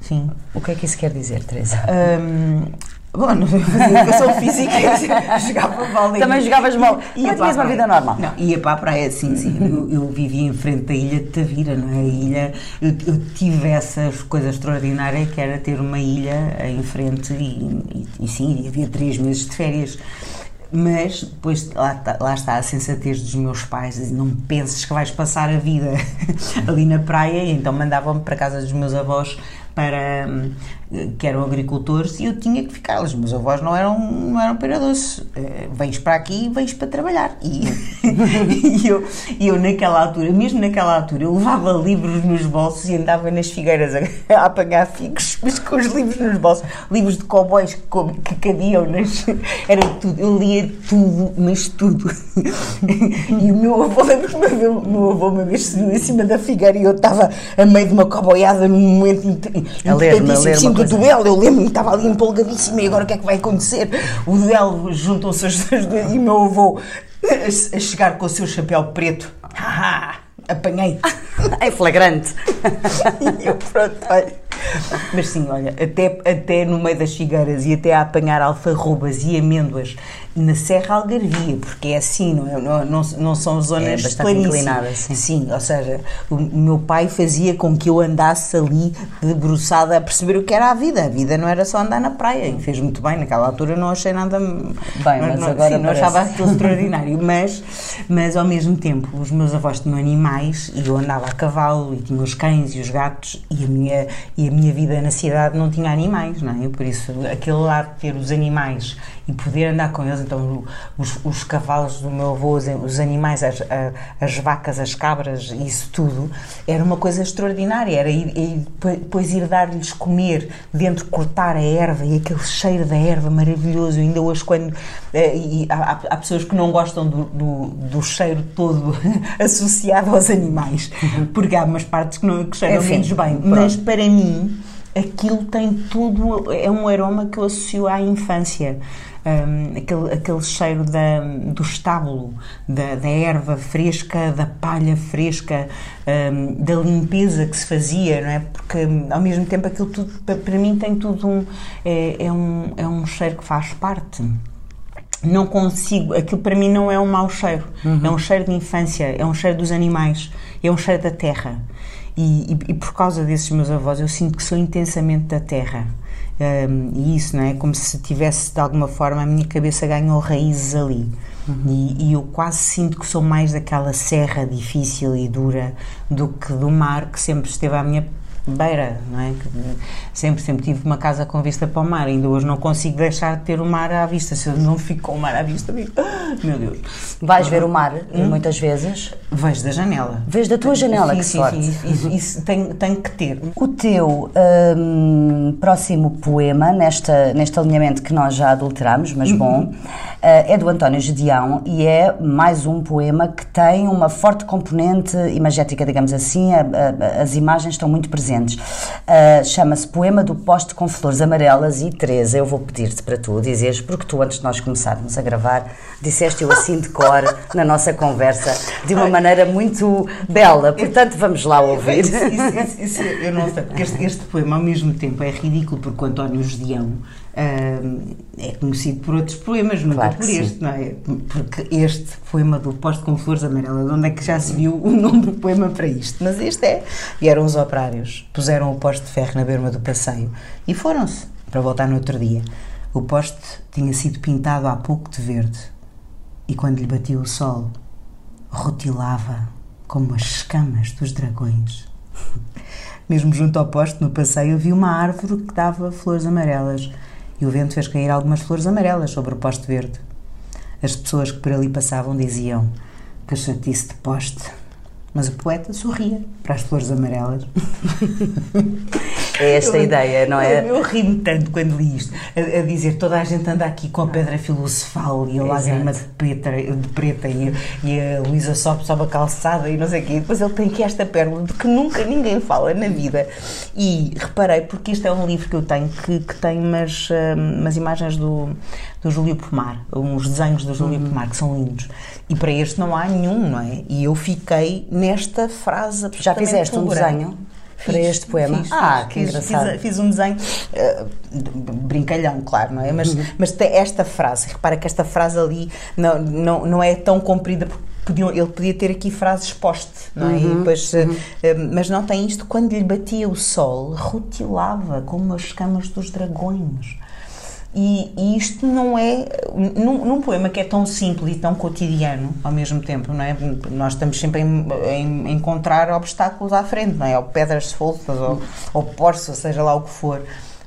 Sim. O que é que isso quer dizer, Teresa? Um, Bom, não fazia educação física, jogava vôlei. Também jogavas mal. Ia tinhas uma vida normal. Não, ia para a praia, sim, sim. Eu, eu vivia em frente da ilha de Tavira, não é? A ilha, eu, eu, tive essa coisa extraordinária que era ter uma ilha em frente e, e, e sim, havia três meses de férias. Mas depois lá, lá, está a sensatez dos meus pais, não penses que vais passar a vida ali na praia, e então mandavam-me para a casa dos meus avós para que eram agricultores e eu tinha que ficar. Os meus avós não eram, não eram pera doce. Uh, vens para aqui e vens para trabalhar. E, e eu, eu, naquela altura, mesmo naquela altura, eu levava livros nos bolsos e andava nas figueiras a, a apanhar figos, mas com os livros nos bolsos. Livros de cowboys que, que cabiam nas. Era tudo. Eu lia tudo, mas tudo. e o meu avô, lembro que o meu avô uma vez subiu em cima da figueira e eu estava a meio de uma cowboyada num momento. A ler, a ler uma do duelo, eu lembro-me, estava ali empolgadíssima e agora o que é que vai acontecer? O duelo juntou-se as duas e o meu avô a, a chegar com o seu chapéu preto. Apanhei. É flagrante. e eu, pronto, olha. Mas sim, olha, até, até no meio das figueiras e até a apanhar alfarrobas e amêndoas na Serra Algarvia, porque é assim, não, é? não, não, não são zonas é inclinadas. Sim. sim, ou seja, o meu pai fazia com que eu andasse ali debruçada a perceber o que era a vida. A vida não era só andar na praia, e fez muito bem. Naquela altura não achei nada. Bem, mas não, agora. Sim, não achava aquilo extraordinário, mas, mas ao mesmo tempo, os meus avós tinham animais e eu andava a cavalo e tinha os cães e os gatos e a minha, e a minha vida na cidade não tinha animais, não é? Por isso, aquele lado de ter os animais e poder andar com eles. Então, os, os cavalos do meu avô, os animais, as, as vacas, as cabras, isso tudo, era uma coisa extraordinária. Era ir, ir, depois ir dar-lhes comer, dentro cortar a erva e aquele cheiro da erva maravilhoso. Ainda hoje, quando. Eh, e há, há pessoas que não gostam do, do, do cheiro todo associado aos animais, porque há umas partes que, não, que cheiram Enfim, menos bem. Pronto. Mas para mim aquilo tem tudo, é um aroma que eu associo à infância um, aquele, aquele cheiro da, do estábulo, da, da erva fresca, da palha fresca, um, da limpeza que se fazia, não é? Porque ao mesmo tempo aquilo tudo, para mim, tem tudo um é, é um. é um cheiro que faz parte não consigo, aquilo para mim não é um mau cheiro, uhum. é um cheiro de infância, é um cheiro dos animais, é um cheiro da terra. E, e, e, por causa desses meus avós, eu sinto que sou intensamente da terra. Um, e isso, não é? Como se tivesse, de alguma forma, a minha cabeça ganhou raízes ali. Uhum. E, e, eu quase sinto que sou mais daquela serra difícil e dura do que do mar que sempre esteve à minha beira, não é? Sempre, sempre tive uma casa com vista para o mar, ainda hoje não consigo deixar de ter o mar à vista. Se eu não fico com o mar à vista, digo, meu Deus. Vais ver o mar hum? muitas vezes? Vejo da janela. Vejo da tua janela, sim, que sim, sorte. Sim, isso, isso tem, tem que ter. O teu hum, próximo poema, nesta, neste alinhamento que nós já adulteramos, mas bom, uh, é do António Gedeão e é mais um poema que tem uma forte componente imagética, digamos assim, a, a, as imagens estão muito presentes Uh, Chama-se Poema do Poste com Flores Amarelas e Teresa, eu vou pedir-te para tu dizeres, porque tu antes de nós começarmos a gravar, disseste-o assim de cor na nossa conversa, de uma maneira muito bela, portanto vamos lá ouvir. Isso, isso, isso, eu não sei, porque este, este, poema ao mesmo tempo é ridículo porque o António Gedeão Uh, é conhecido por outros poemas, nunca Claro por este, não é? Porque este poema do Posto com Flores Amarelas, de onde é que já se viu o nome do poema para isto? Mas este é. E eram os operários, puseram o poste de ferro na berma do passeio e foram-se para voltar no outro dia. O poste tinha sido pintado há pouco de verde e quando lhe batia o sol, rutilava como as escamas dos dragões. Mesmo junto ao poste, no passeio, havia uma árvore que dava flores amarelas e o vento fez cair algumas flores amarelas sobre o poste verde. As pessoas que por ali passavam diziam que chatice de poste, mas o poeta sorria para as flores amarelas. É esta a ideia, não é? Eu, eu ri-me tanto quando li isto, a, a, dizer toda a gente anda aqui com a pedra filosofal e a lágrima de preta, de preta e, e a Luísa sobe, sobe a calçada e não sei o quê. E depois ele tem aqui esta pérola de que nunca ninguém fala na vida. E reparei, porque este é um livro que eu tenho que, que tem umas, hum, umas imagens do, do Júlio Pomar, uns desenhos do Júlio uhum. Pomar que são lindos. E para este não há nenhum, não é? E eu fiquei nesta frase Já fizeste um desenho? Para este poema. Fiz, ah, que fiz, engraçado. Fiz, fiz um desenho uh, brincalhão, claro, não é? Mas, uhum. mas esta frase, repara que esta frase ali não, não, não é tão comprida porque podiam, ele podia ter aqui frases poste, não é? Uhum, depois, uhum. uh, mas não tem isto. Quando lhe batia o sol, rutilava como as escamas dos dragões. E, e, isto não é num, num, poema que é tão simples e tão cotidiano ao mesmo tempo, não é? Nós estamos sempre em, encontrar obstáculos à frente, não é? Ou pedras soltas, ou, ou porço, seja lá o que for.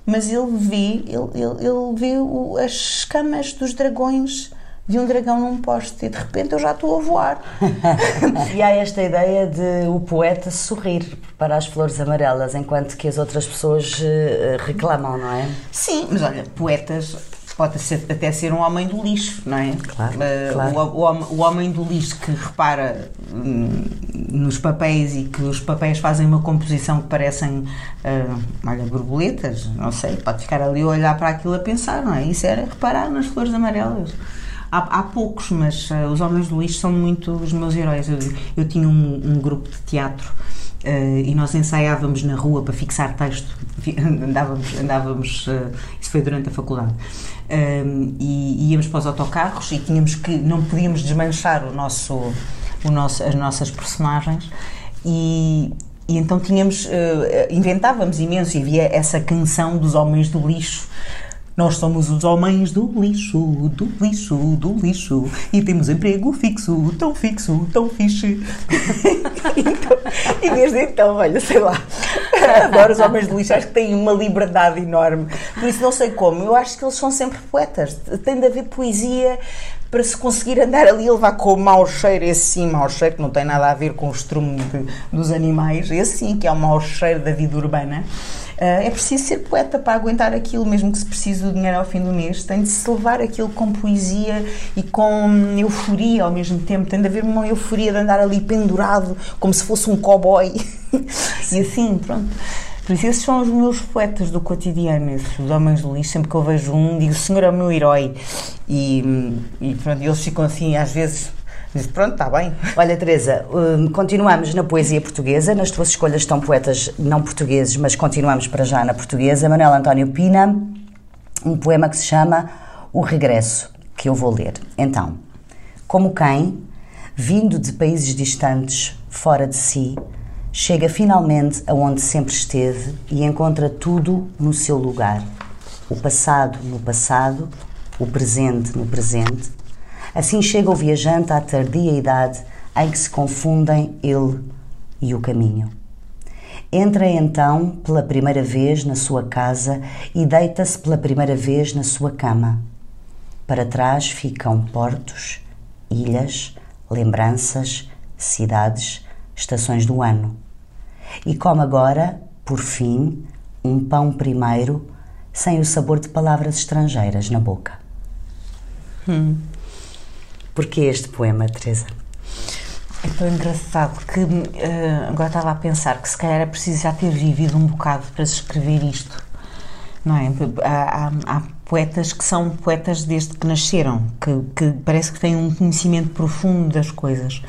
Mas ele vê, ele, ele, ele vê o, as escamas dos dragões de um dragão num poste e de repente eu já estou a voar. e há esta ideia de o poeta sorrir para as flores amarelas, enquanto que as outras pessoas uh, reclamam, não é? Sim, mas olha, poetas pode ser, até ser um homem do lixo, não é? Claro, uh, claro. O, o, o, homem do lixo que repara hum, nos papéis e que os papéis fazem uma composição que parecem, uh, olha, borboletas, não sei, pode ficar ali a olhar para aquilo a pensar, não é? Isso era reparar nas flores amarelas. Há, há poucos, mas uh, os Homens do Lixo são muito os meus heróis. Eu, eu tinha um, um grupo de teatro Uh, e nós ensaiávamos na rua para fixar texto, andávamos, andávamos uh, isso foi durante a faculdade, uh, e íamos para os autocarros e tínhamos que, não podíamos desmanchar o nosso, o nosso, as nossas personagens. E, e então tínhamos, inventávamos imenso e havia essa canção dos homens do lixo nós somos os homens do lixo, do lixo, do lixo e temos emprego fixo, tão fixo, tão fixe. então, e desde então, olha, sei lá, adoro os homens do lixo, acho que têm uma liberdade enorme. Por isso, não sei como, eu acho que eles são sempre poetas. Tem de haver poesia para se conseguir andar ali e levar com o mau cheiro, esse sim, mau cheiro, que não tem nada a ver com o estrume dos animais, esse sim, que é o mau cheiro da vida urbana. Uh, é preciso ser poeta para aguentar aquilo, mesmo que se precise do dinheiro ao fim do mês. Tem de se levar aquilo com poesia e com euforia ao mesmo tempo. Tem de haver uma euforia de andar ali pendurado, como se fosse um cowboy. e assim, pronto. Por isso, esses são os meus poetas do cotidiano, esses os homens do lixo. Sempre que eu vejo um, digo: o Senhor é o meu herói. E, e pronto, eles ficam assim, às vezes Disse, pronto, está bem. Olha, Teresa, hum, continuamos na poesia portuguesa. Nas tuas escolhas estão poetas não portugueses, mas continuamos para já na portuguesa. Manuel António Pina, um poema que se chama O Regresso, que eu vou ler. Então, como quem, vindo de países distantes, fora de si, chega finalmente aonde sempre esteve e encontra tudo no seu lugar. O passado no passado, o presente no presente, Assim chega o viajante à tardia idade em que se confundem ele e o caminho. Entra então pela primeira vez na sua casa e deita-se pela primeira vez na sua cama. Para trás ficam portos, ilhas, lembranças, cidades, estações do ano. E come agora, por fim, um pão primeiro, sem o sabor de palavras estrangeiras na boca. Hum. Porquê este poema, Teresa? É tão engraçado que uh, agora estava a pensar que se calhar é preciso já ter vivido um bocado para escrever isto, não é? Há, há, há poetas que são poetas desde que nasceram, que, que, parece que têm um conhecimento profundo das coisas.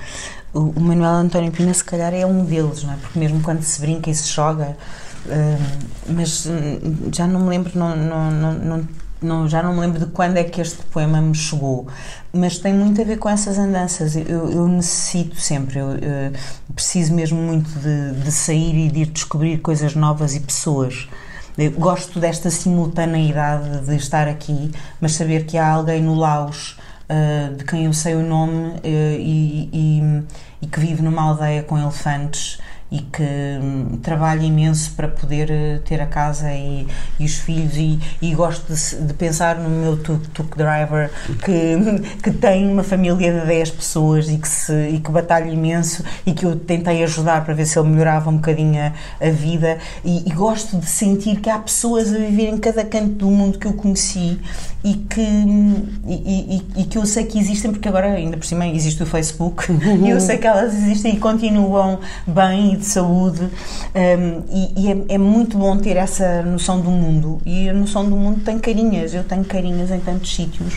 O, o Manuel António Pina, se calhar, é um deles, não é? Porque mesmo quando se brinca e se joga, uh, mas uh, já não me lembro, não, não, não não, já não me lembro de quando é que este poema me chegou, mas tem muito a ver com essas andanças. Eu, eu necessito sempre, eu, eu, preciso mesmo muito de, de sair e de ir descobrir coisas novas e pessoas. Eu gosto desta simultaneidade de estar aqui, mas saber que há alguém no Laos uh, de quem eu sei o nome uh, e, e, e que vive numa aldeia com elefantes e que hum, trabalho imenso para poder eh, ter a casa e, e os filhos e, e gosto de, de, pensar no meu tuk-tuk driver que, que tem uma família de 10 pessoas e que, se, e que batalha imenso e que eu tentei ajudar para ver se ele melhorava um bocadinho a, a vida. E, e, gosto de sentir que há pessoas a viver em cada canto do mundo que eu conheci e que, hum, e, e que eu sei que existem porque agora ainda por cima existe o Facebook e eu sei que elas existem e continuam bem de saúde um, e, e é, é, muito bom ter essa noção do mundo. E a noção do mundo tem carinhas, eu tenho carinhas em tantos sítios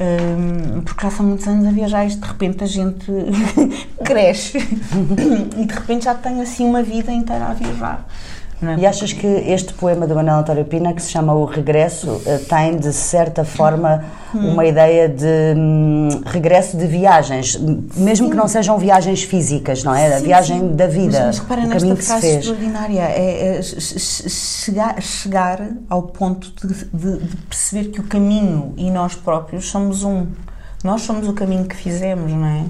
um, porque já são muitos anos a viajar e de repente a gente cresce. E de repente já tenho assim uma vida inteira a viajar é? E achas que este poema do Manuel António Pina, que se chama O Regresso, eh, tem de certa forma hum. uma ideia de hum, regresso de viagens, mesmo sim. que não sejam viagens físicas, não é? Sim, a viagem sim. da vida, mas, mas repara o caminho que se fez. extraordinária, é, é chegar, chegar ao ponto de, de, de perceber que o caminho e nós próprios somos um. Nós somos o caminho que fizemos, não é?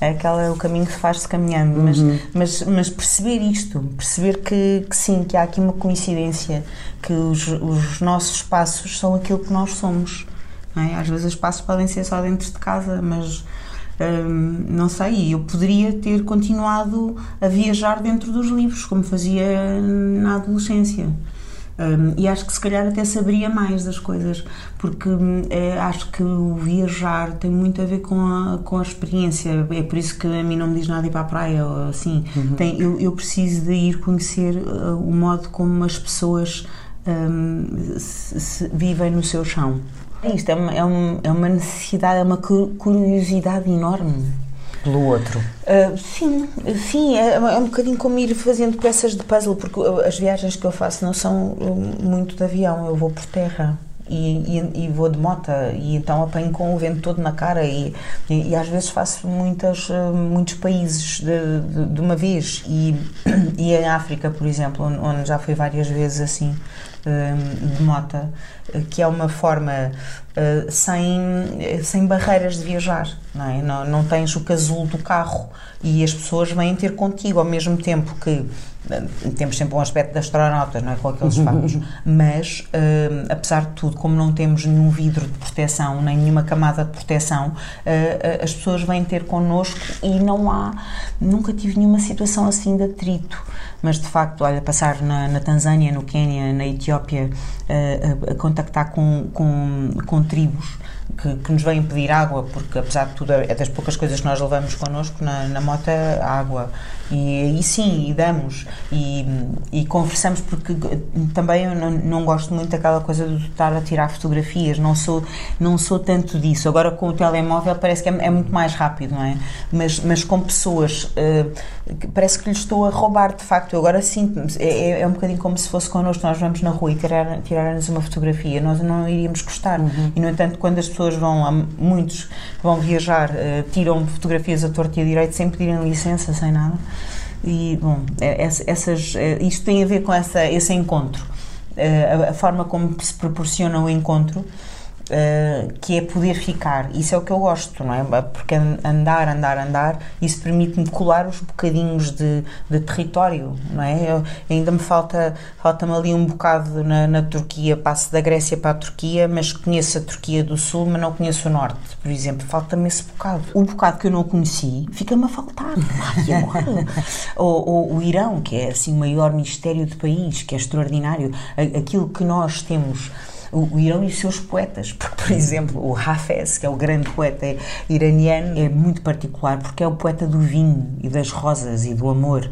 É aquela, o caminho que se faz-se caminhando, uhum. mas, mas, mas perceber isto, perceber que, que, sim, que há aqui uma coincidência, que os, os nossos passos são aquilo que nós somos. É? Às vezes os passos podem ser só dentro de casa, mas hum, não sei, eu poderia ter continuado a viajar dentro dos livros, como fazia na adolescência. Um, e acho que se calhar até saberia mais das coisas, porque é, acho que o viajar tem muito a ver com a, com a experiência. É por isso que a mim não me diz nada ir para a praia ou assim. Uhum. Tem, eu, eu preciso de ir conhecer uh, o modo como as pessoas um, se, se vivem no seu chão. Isto é uma, é uma, é uma necessidade, é uma curiosidade enorme pelo outro. Uh, sim, sim, é, é, um bocadinho como ir fazendo peças de puzzle, porque as viagens que eu faço não são muito de avião, eu vou por terra. E, e, e, vou de moto e então apanho com o vento todo na cara e, e, e às vezes faço muitas, ah, muitos países de, de, de, uma vez e, e em África, por exemplo, onde já fui várias vezes assim ah, de moto, que é uma forma uh, sem, sem barreiras de viajar, não, é? não, não tens o casulo do carro e as pessoas vêm ter contigo ao mesmo tempo que temos sempre um aspecto de astronautas, não é? Com aqueles fatos, mas uh, apesar de tudo, como não temos nenhum vidro de proteção, nem nenhuma camada de proteção, uh, as pessoas vêm ter connosco e não há, nunca tive nenhuma situação assim de atrito. Mas de facto, olha, passar na, na Tanzânia, no Quênia, na Etiópia, uh, a, contactar com, com, com tribos que, que, nos vêm pedir água, porque apesar de tudo é das poucas coisas que nós levamos connosco na, na moto a água. E, e sim, e damos, e, e, conversamos, porque também eu não, não, gosto muito daquela coisa de estar a tirar fotografias, não sou, não sou tanto disso. Agora com o telemóvel parece que é, é muito mais rápido, não é? Mas, mas com pessoas, uh, parece que lhes estou a roubar, de facto. Eu agora sinto é, é, é, um bocadinho como se fosse connosco, nós vamos na rua e tirar-nos tirar uma fotografia, nós não iríamos gostar. Uhum. E no entanto, quando as pessoas vão, há muitos vão viajar, uh, tiram fotografias a torto e a direito sem pedirem licença, sem nada. E, bom, é, essas, é, isto tem a ver com essa, esse encontro. A, a forma como se proporciona o encontro Uh, que é poder ficar. Isso é o que eu gosto, não é? Porque andar, andar, andar, isso permite-me colar os bocadinhos de, de território, não é? Eu, ainda me falta, falta-me ali um bocado na, na, Turquia, passo da Grécia para a Turquia, mas conheço a Turquia do Sul, mas não conheço o Norte, por exemplo. Falta-me esse bocado. O bocado que eu não conheci, fica-me a faltar. e agora? ou, ou, o Irão, que é assim o maior mistério do país, que é extraordinário. Aquilo que nós temos o, Irão e os seus poetas, porque, por exemplo, o Hafez, que é o grande poeta iraniano, é muito particular porque é o poeta do vinho e das rosas e do amor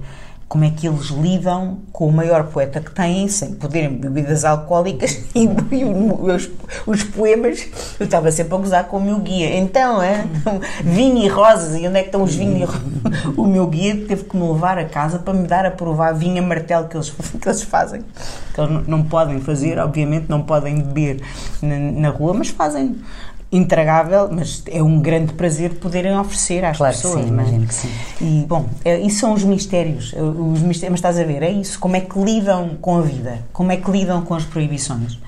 como é que eles lidam com o maior poeta que têm, sem poderem bebidas alcoólicas e, e os, os, poemas, eu estava sempre a gozar com o meu guia. Então, é, vinho e rosas, e onde é que estão os vinhos e rosas? o meu guia teve que me levar a casa para me dar a provar vinho a martelo que eles, que eles fazem. Que eles não podem fazer, obviamente, não podem beber na, na rua, mas fazem intragável, mas é um grande prazer poderem oferecer às claro pessoas. Sim, é? imagino que sim. E, bom, é, isso são os mistérios. Os mistérios. Mas estás a ver, é isso. Como é que lidam com a vida? Como é que lidam com as proibições?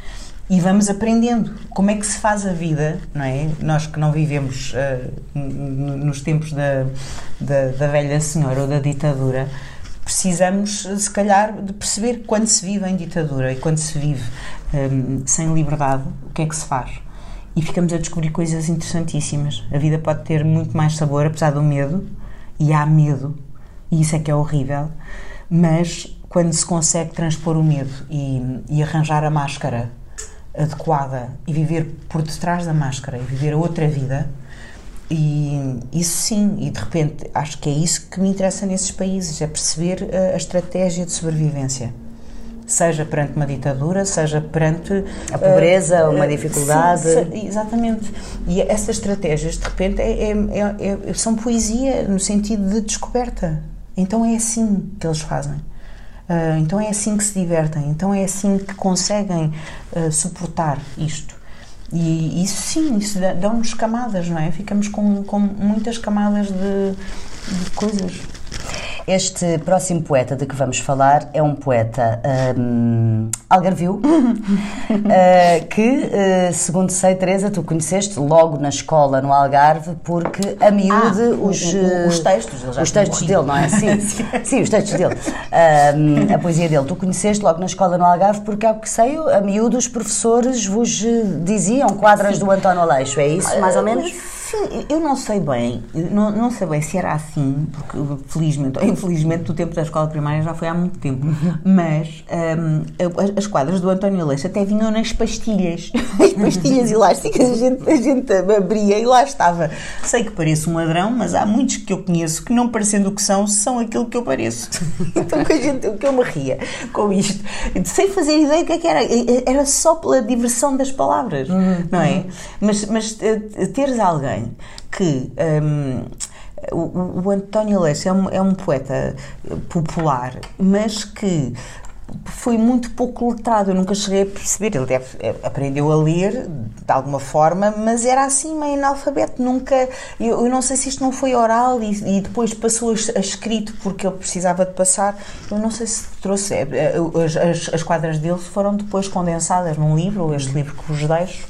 E vamos aprendendo como é que se faz a vida, não é? Nós que não vivemos uh, nos tempos da, da, da velha senhora ou da ditadura, precisamos, se calhar, de perceber quando se vive em ditadura e quando se vive um, sem liberdade, o que é que se faz e ficamos a descobrir coisas interessantíssimas. A vida pode ter muito mais sabor, apesar do medo, e há medo, e isso é que é horrível, mas quando se consegue transpor o medo e, e arranjar a máscara adequada e viver por detrás da máscara e viver outra vida, e isso sim, e de repente acho que é isso que me interessa nesses países, é perceber a, a estratégia de sobrevivência seja perante uma ditadura, seja perante a pobreza, uh, uma dificuldade. Sim, exatamente. E essas estratégias, de repente, é, é, é, é, são poesia no sentido de descoberta. Então é assim que eles fazem. Uh, então é assim que se divertem. Então é assim que conseguem uh, suportar isto. E isso sim, isso dá-nos camadas, não é? Ficamos com, com muitas camadas de, de coisas. Este próximo poeta de que vamos falar é um poeta um, algarvio, uh, que, uh, segundo sei, Teresa, tu conheceste logo na escola no Algarve, porque a miúde ah, os, o, os textos, os textos dele, não é? Sim, sim os textos dele. Um, a poesia dele. Tu conheceste logo na escola no Algarve, porque, ao que sei, a miúde os professores vos diziam quadras sim. do António Aleixo, é isso, mais ou menos? Sim, eu não sei bem, não, não sei bem se era assim, porque felizmente ou infelizmente do tempo da escola primária já foi há muito tempo, mas um, as quadras do António Leixo até vinham nas pastilhas, as pastilhas elásticas, a gente, a gente abria e lá estava. Sei que pareço um ladrão, mas há muitos que eu conheço que não parecendo o que são, são aquilo que eu pareço. Então que, a gente, que eu me ria com isto, sem fazer ideia do que, é que era, era só pela diversão das palavras, uhum. não é? Mas, mas eh, teres alguém que um, o, o, António Lessa é um, é um poeta popular, mas que foi muito pouco letrado, eu nunca cheguei a perceber. Ele deve, é, aprendeu a ler de alguma forma, mas era assim meio analfabeto. Nunca. Eu, eu não sei se isto não foi oral e, e, depois passou a escrito porque ele precisava de passar. Eu não sei se trouxe. É, é, as, as, as quadras dele foram depois condensadas num livro, este livro que vos deixo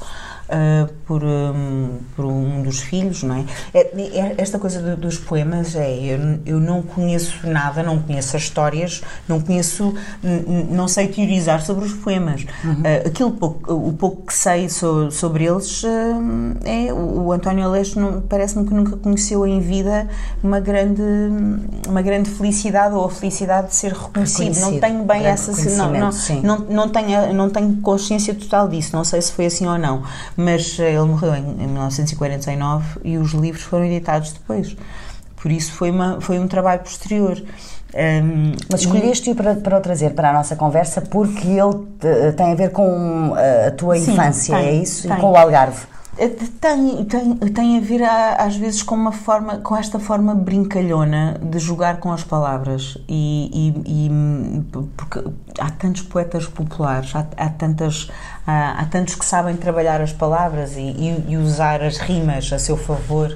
uh, por, um, por um dos filhos, não é? é, é esta coisa do, dos poemas é, eu, eu não conheço nada, não conheço as histórias, não conheço, não sei teorizar sobre os poemas. Uhum. Uh, aquilo pouco, o pouco que sei so, sobre eles uh, é o, o António Aleixo parece-me que nunca conheceu em vida uma grande uma grande felicidade ou a felicidade de ser reconhecido. reconhecido. Não tenho bem essa não não, não não tenho não tenho consciência total disso. Não sei se foi assim ou não mas eh, ele morreu em, em 1949 e os livros foram editados depois. Por isso foi, uma, foi um trabalho posterior. Um, Mas escolheste-o para, para o trazer para a nossa conversa porque ele te, tem a ver com a tua sim, infância, tem, é isso? Tem. E com o Algarve. Eh, tem, tem, tem a ver às vezes com uma forma, com esta forma brincalhona de jogar com as palavras. E, e, e porque há tantos poetas populares, há, há tantas, há, há, tantos que sabem trabalhar as palavras e, e usar as rimas a seu favor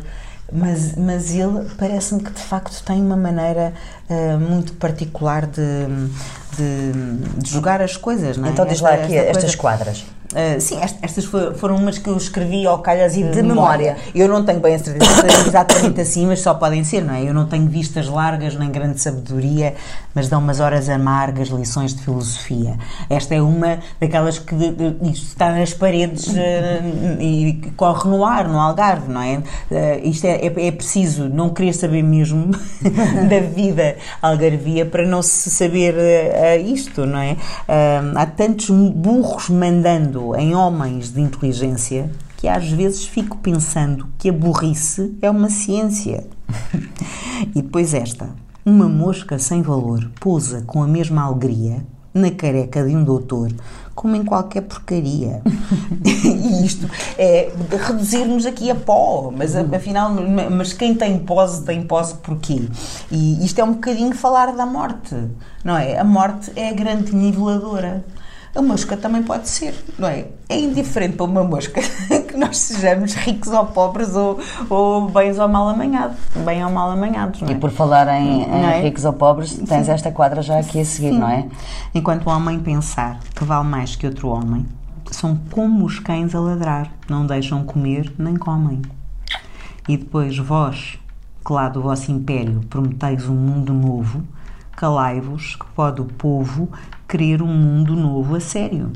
mas, mas ele parece-me que de facto tem uma maneira uh, muito particular de, de, de, jogar as coisas, não é? Então diz lá aqui estas coisa... quadras. Uh, sim, estas foram umas que eu escrevi ao calhas e de, de memória. memória. Eu não tenho bem a certeza exatamente assim, mas só podem ser, não é? Eu não tenho vistas largas nem grande sabedoria, mas dão umas horas amargas, lições de filosofia. Esta é uma daquelas que isto está nas paredes uh, e corre no ar, no Algarve, não é? Uh, isto é, é, é, preciso não querer saber mesmo da vida algarvia para não se saber isto, não é? há tantos burros mandando em homens de inteligência que às vezes fico pensando que a burrice é uma ciência. e depois esta. Uma mosca sem valor pousa com a mesma alegria na careca de um doutor como em qualquer porcaria. e isto é reduzir-nos aqui a pó, mas afinal, mas quem tem pose, tem pose porquê? E isto é um bocadinho falar da morte, não é? A morte é a grande niveladora. A mosca também pode ser, não é? É indiferente para uma mosca que nós sejamos ricos ou pobres ou, ou bens ou mal amanhados, bem ou mal amanhados, não é? E por falar em, em é? ricos ou pobres, tens Sim. esta quadra já aqui a seguir, Sim. não é? Enquanto o homem pensar que vale mais que outro homem, são como os cães a ladrar, não deixam comer nem comem. E depois vós, que lá do vosso império prometeis um mundo novo, calai-vos que pode o povo querer um mundo novo a sério.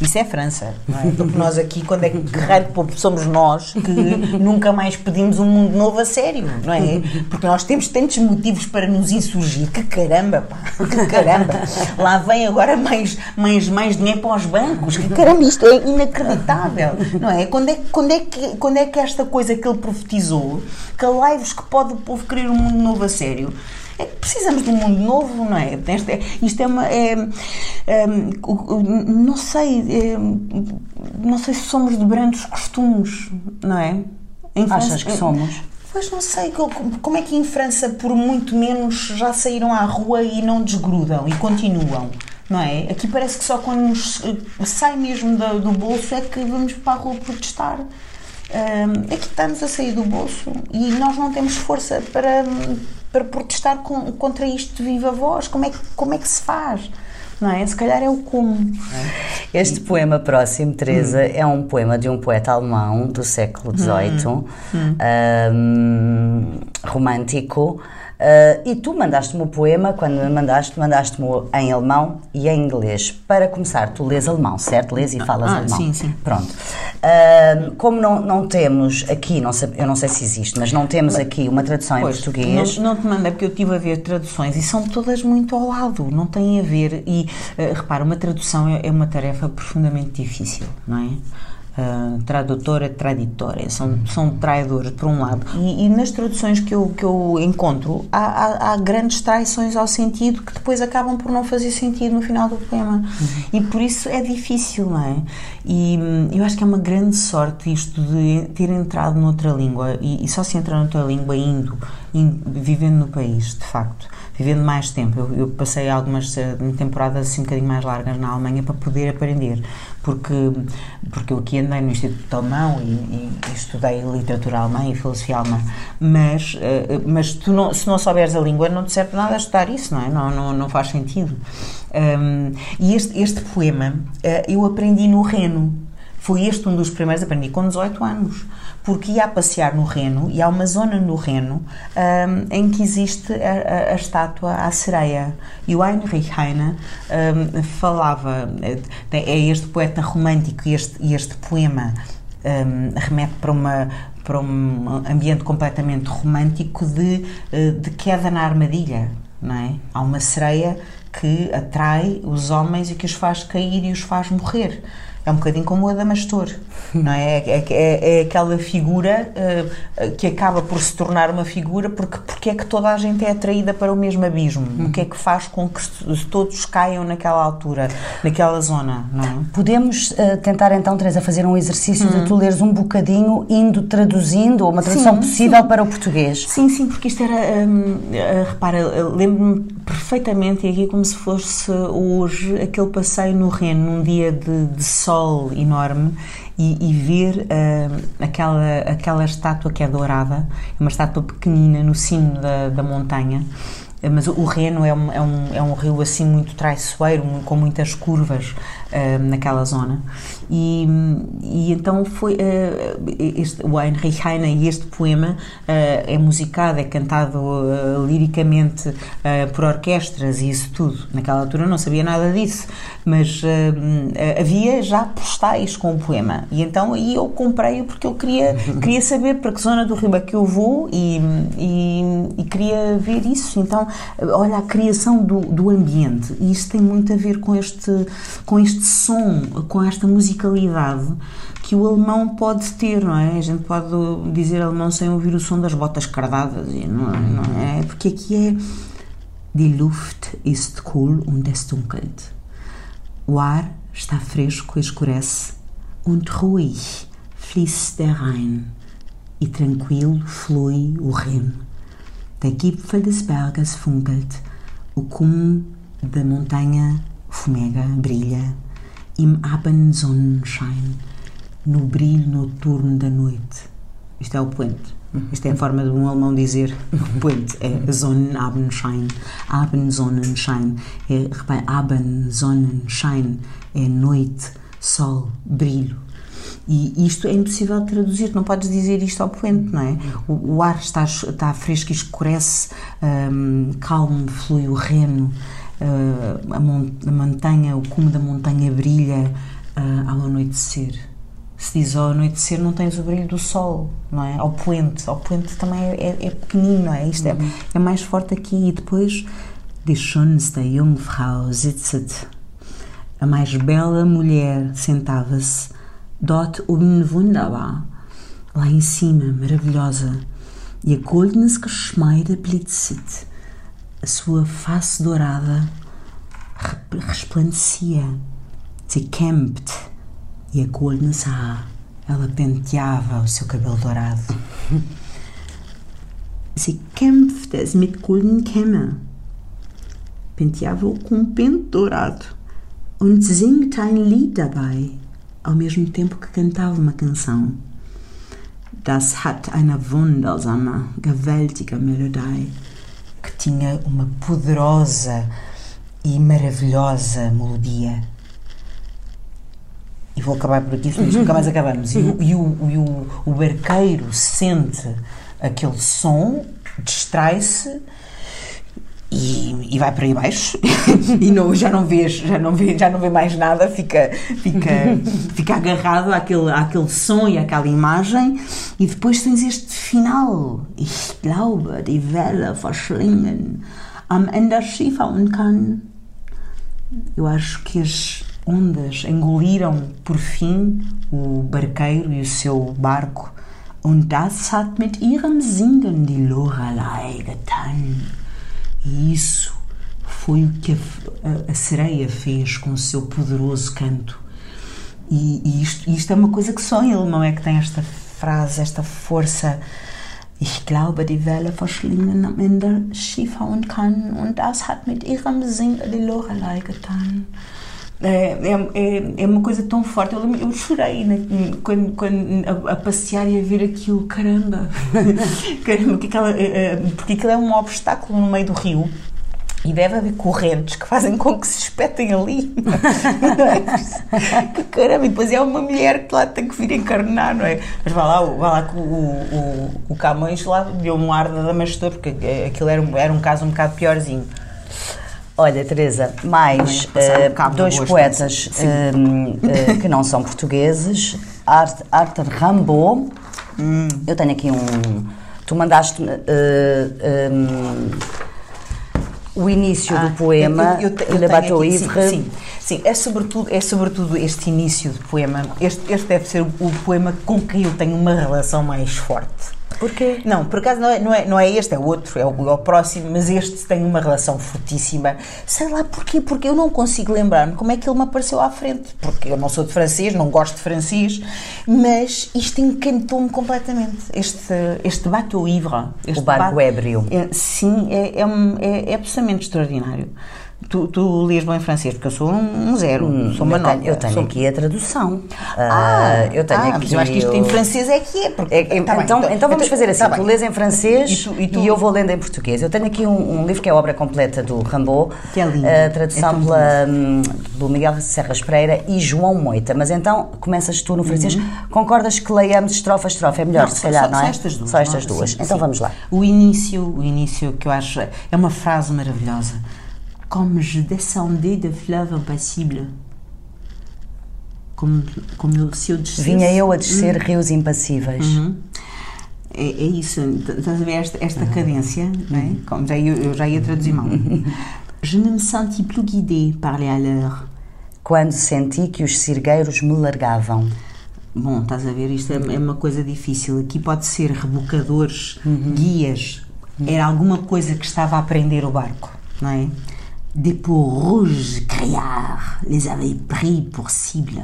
Isso é França, não é? Porque nós aqui, quando é que raio de somos nós que nunca mais pedimos um mundo novo a sério, não é? Porque nós temos tantos motivos para nos insurgir. Que caramba, pá, que caramba. Lá vem agora mais, mais, mais dinheiro para os bancos. Que caramba, isto é inacreditável, não é? Quando é, quando é, que, quando é que esta coisa que ele profetizou, lives que pode o povo querer um mundo novo a sério, precisamos de um mundo novo, não é? Isto é uma. É, é, não sei. É, não sei se somos de brandos costumes, não é? Em França, Achas que somos? Pois não sei, como é que em França, por muito menos, já saíram à rua e não desgrudam e continuam? Não é? Aqui parece que só quando nos eh, sai mesmo do, do bolso é que vamos para a rua protestar. Um, aqui está-nos a sair do bolso e nós não temos força para, para protestar com, contra isto de viva voz. Como é, que, como é que se faz? Não é? Se calhar é o como. Este poema próximo, Teresa, hum. é um poema de um poeta alemão do século XVIII, hum. hum. um, romântico, Uh, e tu mandaste-me o poema, quando me mandaste, mandaste-me em alemão e em inglês. Para começar, tu lês alemão, certo? Lês e falas ah, alemão. Sim, sim. Pronto. Uh, como não, não temos aqui, não sei, eu não sei se existe, mas não temos aqui uma tradução pois, em português. Não, não te mandei porque eu estive a ver traduções e são todas muito ao lado, não têm a ver. E uh, repara, uma tradução é, é uma tarefa profundamente difícil, não é? Uh, tradutora, traditora, são, são traidores, por um lado. E, e, nas traduções que eu, que eu encontro, há, há, há, grandes traições ao sentido que depois acabam por não fazer sentido no final do poema. Uhum. E por isso é difícil, não é? E hum, eu acho que é uma grande sorte isto de ter entrado noutra língua, e, e só se entra noutra língua indo, indo, vivendo no país, de facto vivendo mais tempo. Eu, eu, passei algumas eh, temporadas assim um bocadinho mais largas na Alemanha para poder aprender, porque, porque eu aqui andei no Instituto Alemão e, e, e estudei literatura alemã e filosofia alemã, mas, uh, mas tu não, se não souberes a língua não te serve nada estudar isso, não é? Não, não, não faz sentido. Um, e este, este poema uh, eu aprendi no Reno. Foi este um dos primeiros, aprendi com 18 anos porque ia a passear no Reno e há uma zona no Reno um, em que existe a, a, a, estátua à sereia. E o Heinrich Heine um, falava, é, é este poeta romântico e este, este poema um, remete para uma para um ambiente completamente romântico de, eh, de queda na armadilha, não é? Há uma sereia que atrai os homens e que os faz cair e os faz morrer. É um bocadinho como o Adamastor, não é? É, é, é aquela figura uh, que acaba por se tornar uma figura porque, porque é que toda a gente é atraída para o mesmo abismo? Uhum. O que é que faz com que todos caiam naquela altura, naquela zona, não é? Podemos uh, tentar então, Teresa, fazer um exercício uhum. de tu leres um bocadinho indo traduzindo, ou uma tradução sim, possível sim. para o português. Sim, sim, porque isto era, um, uh, repara, lembro-me perfeitamente, aqui como se fosse hoje, aquele passeio no Reno, num dia de, de sol enorme e, e ver uh, aquela, aquela estátua que é dourada, uma estátua pequenina no cimo da, da montanha mas o Reno é um, é um, é um rio assim muito traiçoeiro, com muitas curvas uh, naquela zona. E, e então foi uh, este, o Heinrich Heine e este poema uh, é musicado, é cantado liricamente por orquestras e isso tudo. Naquela altura não sabia nada disso, mas havia já postais com o poema. E então aí eu comprei porque eu queria, queria saber para que zona do rio é que eu vou e, e, e queria ver isso. Então, olha, a criação do, do ambiente, e isso tem muito a ver com este, com este som, com esta musicalidade que o alemão pode ter, não é? A gente pode dizer alemão sem ouvir o som das botas cardadas, não, é? não é? Porque aqui é Die Luft ist cool und es dunkelt. O ar está fresco e escurece. Und ruhig fließt der Rhein. E tranquilo flui o Rin. Der Gipfel des Berges funkelt. O cume da montanha fumega, brilha. Im Abendsonnenschein. No brilho noturno da noite. Isto é o poente. Isto é a forma de um alemão dizer poente. É Sonnenabendschein. Abendsonnenschein. É, repare, Abendsonnenschein. É noite, sol, brilho. E isto é impossível de traduzir, não podes dizer isto ao poente, não é? O, o ar está, está fresco e escurece, um, calmo, flui o reno, uh, a, mon a, montanha, o cume da montanha brilha uh, ao anoitecer. Se diz ao anoitecer, não tens o brilho do sol, não é? Ao poente, ao poente também é, é, é pequenino, não é? Isto é, é mais forte aqui. E depois, Die schönste Jungfrau sitzet. A mais bela mulher sentava-se dort oben wunderbar, lá em cima, maravilhosa. Ihr goldenes Geschmeide blitzet. A sua face dourada resplandecia. Sie kämmt. Ihr goldenes Haar. Ela penteava o seu cabelo dourado. Sie kämpft es mit golden Kämme. Penteava-o com um pente dourado. Und singt ein Lied dabei ao mesmo tempo que cantava uma canção. Das hat eine wundersame, gewaltige Melodie. Que tinha uma poderosa e maravilhosa melodia. E vou acabar por aqui, senão nunca mais acabamos. E, e, o, e o, o barqueiro sente aquele som, distrai-se e, e, vai para aí baixo e não, já não vês, já não vê, já não vê mais nada, fica, fica, fica agarrado àquele, àquele som e àquela imagem. E depois tens este final. Ich glaube, die Welle verschlingen am Ende Skifahren kann. Eu acho que as ondas engoliram por fim o barqueiro e o seu barco. Und das hat mit ihrem Singen die Lorelei getan e isso foi o que a, a, sereia fez com o seu poderoso canto. E, e isto, isto, é uma coisa que só em alemão é que tem esta frase, esta força. Ich glaube, die Welle verschlingen am Ende Skifahren kann und das hat mit ihrem Singen die Lorelei getan. É, é, é, uma coisa tão forte. Eu, eu chorei né, quando, quando a, a, passear e a ver aquilo. Caramba! Caramba, porque, aquela, porque aquilo é um obstáculo no meio do rio. E deve haver correntes que fazem com que se espetem ali. que caramba, e depois é uma mulher que lá tem que vir encarnar, não é? Mas vá lá, vá lá que o, o, o Camões lá deu um ar de Damastor, porque aquilo era um, era um caso um bocado piorzinho. Olha, Teresa, mais uh, dois poetas uh, uh, que não são portugueses. Art, Arthur Rimbaud. Hum. Eu tenho aqui um. Tu mandaste um, o início ah, do poema eu, eu, eu Le Bateau Ivre. Sim, sim, é sobretudo, é sobretudo este início do poema. Este, este deve ser o, o poema com quem eu tenho uma relação mais forte. Porquê? Não, por acaso não é, não é, não é este, é o outro, é o, é o próximo, mas este tem uma relação fortíssima. Sei lá porquê, porque eu não consigo lembrar-me como é que ele me apareceu à frente. Porque eu não sou de francês, não gosto de francês, mas isto encantou-me completamente. Este, este bateau ivre. Este o barco ébrio. É, sim, é, é, é, é absolutamente extraordinário. Tu, tu lês bem francês, porque eu sou um, um zero, hum, sou uma eu. Tenho, eu tenho sou... aqui a tradução. Ah, uh, eu tenho ah, aqui. Mas eu acho que isto em francês é que é. Porque... É, é, tá então, bem, então, vamos então, fazer assim: tá tu lês em francês e, tu, e, tu... e, eu vou lendo em português. Eu tenho aqui um, um livro que é a obra completa do Rambo, que é lindo. a tradução é pela, um, do Miguel Serras Pereira e João Moita. Mas então começas tu no francês. Uhum. Concordas que leiamos estrofe a estrofe? É melhor, não, se calhar, só, não é? Só estas duas. Só estas duas. Sim, então sim. vamos lá. O início, o início que eu acho é uma frase maravilhosa comme je descendais de fleuve impassible. Como, como se eu descesse. Vinha eu a descer rios impassíveis. Uhum. É, é, isso, estás a ver esta, esta uhum. cadência, não é? Como já, eu, eu já ia traduzir mal. je ne me senti plus guidée par les haleurs. Quando senti que os cirgueiros me largavam. Bom, estás a ver, isto é, é uma coisa difícil. Aqui pode ser rebocadores, uhum. guias. Era alguma coisa que estava a prender o barco não é? Des peaux rouges criards les avaient pris pour cible.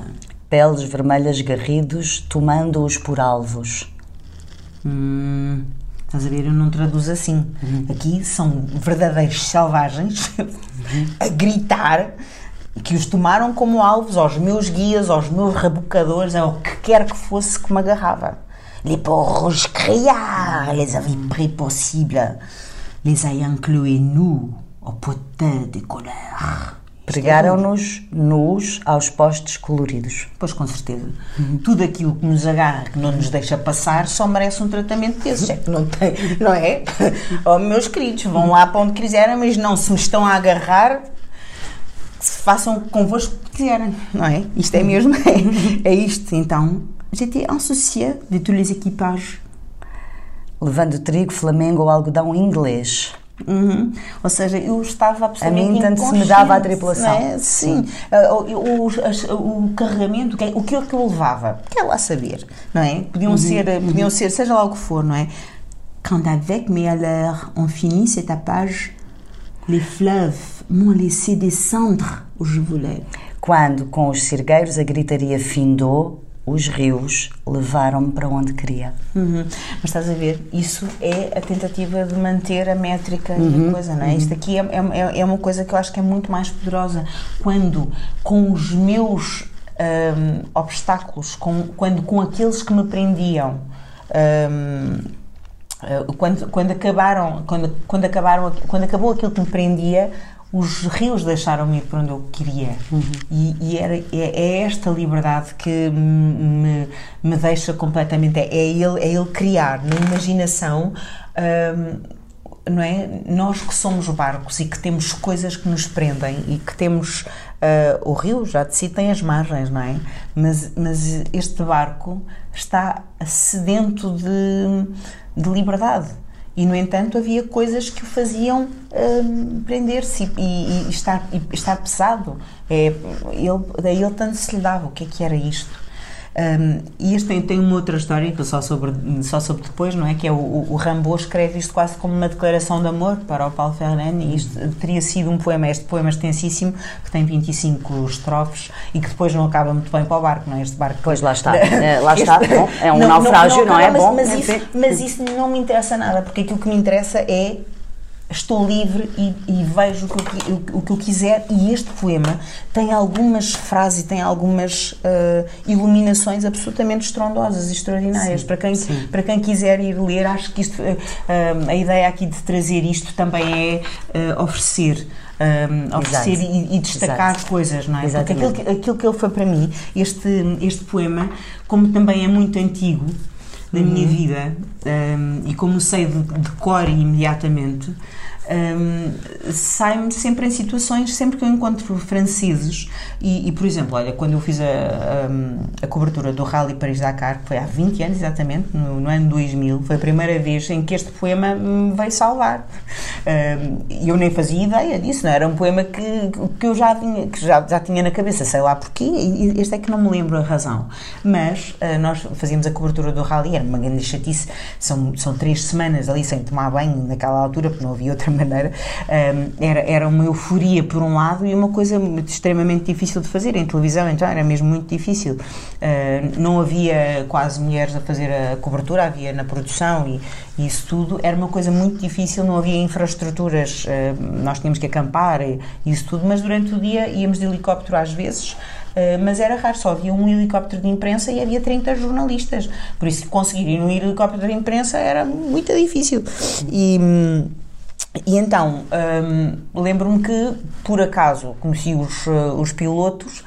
Peles vermelhas garridos, tomando-os por alvos. Hum, estás a ver? Eu não traduzo assim. Aqui são verdadeiros selvagens a gritar que os tomaram como alvos aos meus guias, aos meus rebocadores, ao que quer que fosse que me agarrava. Les peaux rouges criards les avaient pris pour cible. Les ayant cloués nus au potin de colère. Pregaram-nos nus aos postes coloridos. Pois com certeza. Tudo aquilo que nos agarra, que não nos deixa passar, só merece um tratamento desses. É que não tem, não é? Oh, meus queridos, vão lá para onde quiserem, mas não, se me estão a agarrar, façam convosco o que quiserem, não é? Isto é mesmo, é, é isto. Então, j'étais insouciée de tous les équipages. Levando trigo, flamengo ou algodão inglês. Uhum. Ou seja, eu estava absolutamente A mim tanto se me dava a tripulação. é? Sim. Ah, O, o- as- o carregamento, o que, o é que eu levava? Quer lá saber, não é? Podiam, ser, podiam ser, seja lá o que for, não é? Quand avec mes alleurs on finit cette tapage, les fleuves m'ont laissé descendre où je voulais. Quando, com os cirgueiros, a gritaria findou, os rios levaram-me para onde queria. Uhum. Mas estás a ver, isso é a tentativa de manter a métrica e a coisa, não é? Isto aqui é, é, é uma coisa que eu acho que é muito mais poderosa. Quando com os meus hum, obstáculos, com, quando com aqueles que me prendiam. hum, eh, quando, quando acabaram quando, quando acabaram quando acabou aquilo que me prendia os rios deixaram-me ir para onde eu queria e, e era, é, é esta liberdade que me, me deixa completamente é, é ele é ele criar na imaginação hum, não é? Nós que somos barcos e que temos coisas que nos prendem e que temos ah, o rio já de si tem as margens, não é? Mas, mas este barco está sedento de, de liberdade. E, no entanto, havia coisas que o faziam hum, prender-se e, e- e estar, e estar pesado. É, ele, daí ele tanto se lhe dava. O que é que era isto? Um, e este tem, tem uma outra história que eu só soube, só soube depois, não é? Que é o, o, escreve isto quase como uma declaração de amor para o Paulo Ferrand e isto teria sido um poema, este poema extensíssimo, que tem 25 estrofes e que depois não acaba muito bem para o barco, não é? Este barco. Pois, lá está. É, lá está. Bom, é um naufrágio, não é? mas, Bom, mas, enfim. isso, mas isso não me interessa nada, porque aquilo que me interessa é estou livre e, e vejo o que, eu, o, o que eu quiser e este poema tem algumas frases e tem algumas ah, iluminações absolutamente estrondosas e extraordinárias para quem, para quem quiser ir ler acho que isto ah, a ideia aqui de trazer isto também é ah, oferecer ah, oferecer e, e destacar Exato. coisas não é? porque Exatamente. aquilo que, aquilo que ele foi para mim este, este poema como também é muito antigo na minha vida hum, e como sei de, de cor imediatamente hum, sai-me sempre em situações sempre que eu encontro franceses e, e, por exemplo, olha, quando eu fiz a, a, a cobertura do Rally Paris-Dakar que foi há 20 anos exatamente, no, no ano 2000 foi a primeira vez em que este poema me veio salvar e eu nem fazia ideia disso, não era um poema que, que eu já que já, já tinha na cabeça, sei lá porquê, e este é que não me lembro a razão. Mas ah, nós fazíamos a cobertura do rally, era uma grande chatice, são, são três semanas ali sem tomar banho naquela altura, porque não havia outra maneira. Hum, era, era uma euforia por um lado e uma coisa extremamente difícil de fazer em televisão, então era mesmo muito difícil. Ah, não havia quase mulheres a fazer a cobertura, havia na produção e, e isso tudo era uma coisa muito difícil, não havia infraestruturas, eh, nós tínhamos que acampar e isso tudo, mas durante o dia íamos de helicóptero às vezes, eh, mas era raro, só havia um helicóptero de imprensa e havia 30 jornalistas, por isso conseguir ir num helicóptero de imprensa era muito difícil. E, hum, e então, hum, lembro-me que, por acaso, conheci os, eh, os pilotos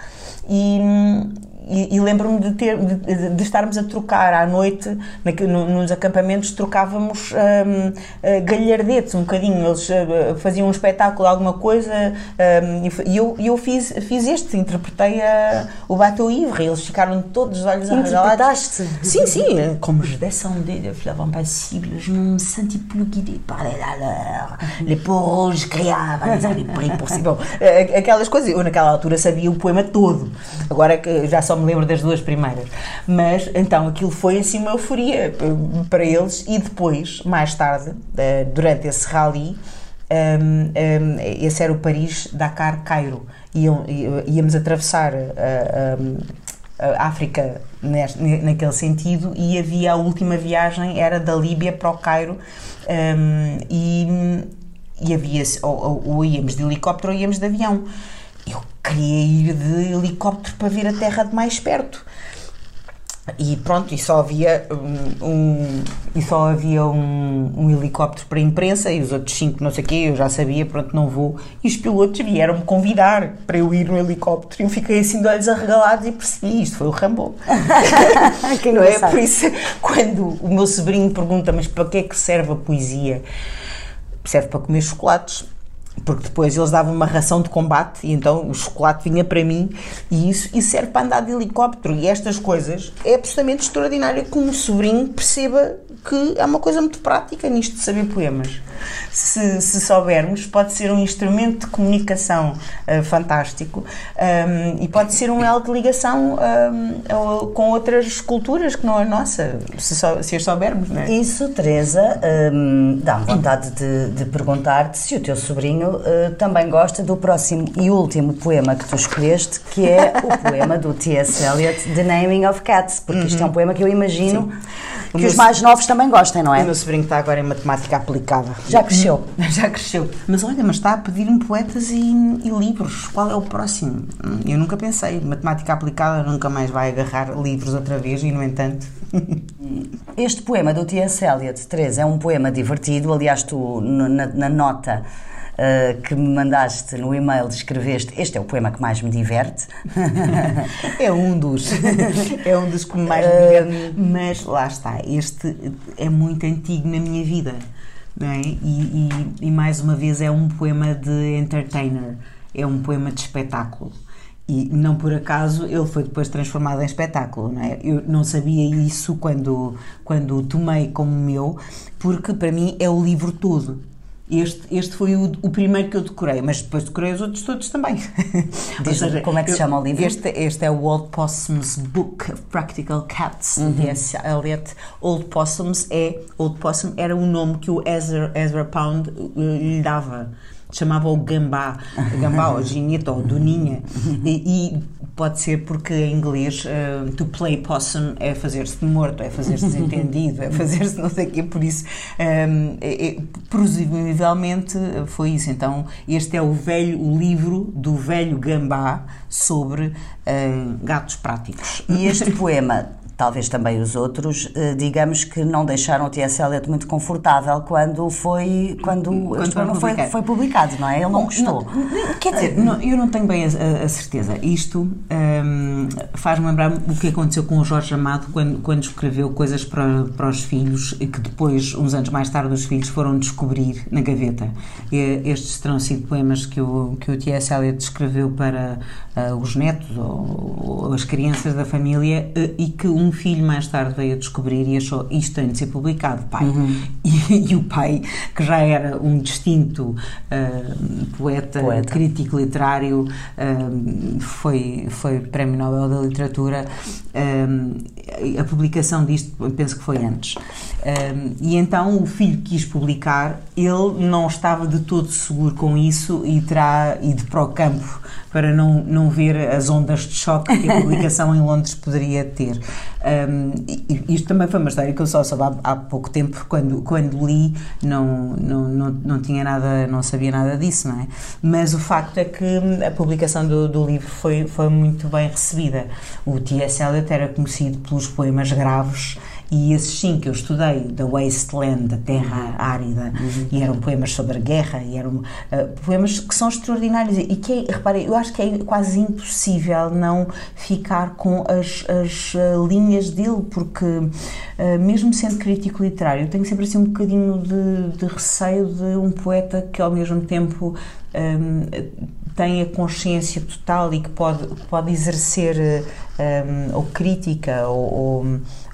e, hum, e, e lembro-me de, ter, de, de- estarmos a trocar à noite, naque- no- nos acampamentos, trocávamos hum, eh, galhardetes um bocadinho. Eles eh, faziam um espetáculo, alguma coisa, hum, e eu, eu fiz, fiz este, interpretei a, o Bateau Ivre. Eles ficaram todos os olhos arregalados. Sim, sim. Comme je descendais de fleuve impassible, je me sentis plus guidée par les alleurs. Les rouges criavam, les si. Bom, eh, aquelas coisas. Eu, naquela altura, sabia o poema todo. Agora que já só me lembro das duas primeiras. Mas, então, aquilo foi assim uma euforia eh, para eles. E depois, mais tarde, eh, durante esse rally, Um, um, esse era o Paris, Dakar, Cairo. Iam, íamos atravessar a, a, a África neste, naquele sentido e havia a última viagem, era da Líbia para o Cairo um, e, e havia, ou, ou, íamos de helicóptero ou íamos de avião. Eu queria ir de helicóptero para ver a Terra de mais perto e pronto, e só havia um, um e só havia um, um, helicóptero para a imprensa e os outros cinco não sei o quê, eu já sabia, pronto, não vou. E os pilotos vieram-me convidar para eu ir no helicóptero e eu fiquei assim de olhos arregalados e percebi, isto foi o Rambo. que não é? Por isso, quando o meu sobrinho pergunta, mas para que é que serve a poesia? Serve para comer chocolates porque depois eles davam uma ração de combate e então o chocolate vinha para mim e isso, isso serve para andar de helicóptero. E estas coisas é absolutamente extraordinário que um sobrinho perceba que é uma coisa muito prática nisto de saber poemas. Se, se soubermos, pode ser um instrumento de comunicação uh, fantástico um, e pode ser um elo de ligação um, com outras culturas que não a nossa, se, so, se as soubermos, não é? Isso, Teresa, um, dá-me vontade de, de perguntar-te se o teu sobrinho uh, também gosta do próximo e último poema que tu escolheste, que é o poema do T.S. Eliot, The Naming of Cats, porque uhum. isto é um poema que eu imagino Sim. que os mais novos também gostem, não é? O meu sobrinho está agora em matemática aplicada. Já cresceu. Já cresceu. Mas olha, mas está a pedir-me poetas e, e, livros. Qual é o próximo? Eu nunca pensei. Matemática aplicada nunca mais vai agarrar livros outra vez e, no entanto. Este poema do T.S. Eliot, Teresa, é um poema divertido. Aliás, tu, na, na nota uh, que me mandaste no e-mail, escreveste este é o poema que mais me diverte. é um dos. é um dos que mais me diverte. Mas lá está, este é muito antigo na minha vida. É? e, e, e mais uma vez é um poema de entertainer, é um poema de espetáculo. E não por acaso ele foi depois transformado em espetáculo, não é? Eu não sabia isso quando, quando o tomei como meu, porque para mim é o livro todo. Este, este foi o, o, primeiro que eu decorei, mas depois decorei os outros todos também. seja, como é que se chama o livro? Este, este é o Old Possum's Book of Practical Cats, uhum. D.S. Eliot. Old Possums é, Old Possum era o nome que o Ezra, Ezra Pound uh, lhe dava chamava-o Gambá, Gambá ou Gineta ou Doninha, e, e, pode ser porque em inglês uh, to play possum é fazer-se de morto, é fazer-se desentendido, é fazer-se não sei o quê, por isso, um, é, é, presumivelmente foi isso. Então, este é o velho, o livro do velho Gambá sobre uh, gatos práticos. E este poema talvez também os outros, eh, digamos que não deixaram o T.S. Eliot muito confortável quando foi quando, quando foi, foi, foi, publicado, não é? Ele não gostou. Não, quer dizer, não, eu não tenho bem a, a certeza. Isto um, faz-me lembrar o que aconteceu com o Jorge Amado quando, quando escreveu coisas para, para os filhos e que depois, uns anos mais tarde, os filhos foram descobrir na gaveta. E estes terão sido poemas que o, que o T.S. Eliot escreveu para uh, os netos ou, ou, as crianças da família uh, e que um um filho mais tarde veio a descobrir e achou isto tem de ser publicado, pai. Uhum. E, e, o pai, que já era um distinto uh, poeta, poeta, crítico literário, uh, foi, foi Prémio Nobel da Literatura. Uh, a publicação disto, penso que foi antes. e então o filho quis publicar, ele não estava de todo seguro com isso e terá ido para o campo para não, não ver as ondas de choque que a publicação em Londres poderia ter. Um, isto também foi uma história que eu só soube há, há, pouco tempo, quando, quando li, não, não, não, não tinha nada, não sabia nada disso, não é? Mas o facto é que a publicação do, do livro foi, foi muito bem recebida. O T.S. Eliot era conhecido pelos poemas graves e esses sim que eu estudei, da Wasteland, da Terra. Árida, uhum. e eram poemas sobre a guerra, e eram uh, poemas que são extraordinários e que, é, reparem, eu acho que é quase impossível não ficar com as, as uh, linhas dele, porque uh, mesmo sendo crítico literário, eu tenho sempre assim um bocadinho de, de receio de um poeta que ao mesmo tempo um, tem a consciência total e que pode, pode exercer um, ou crítica ou, ou,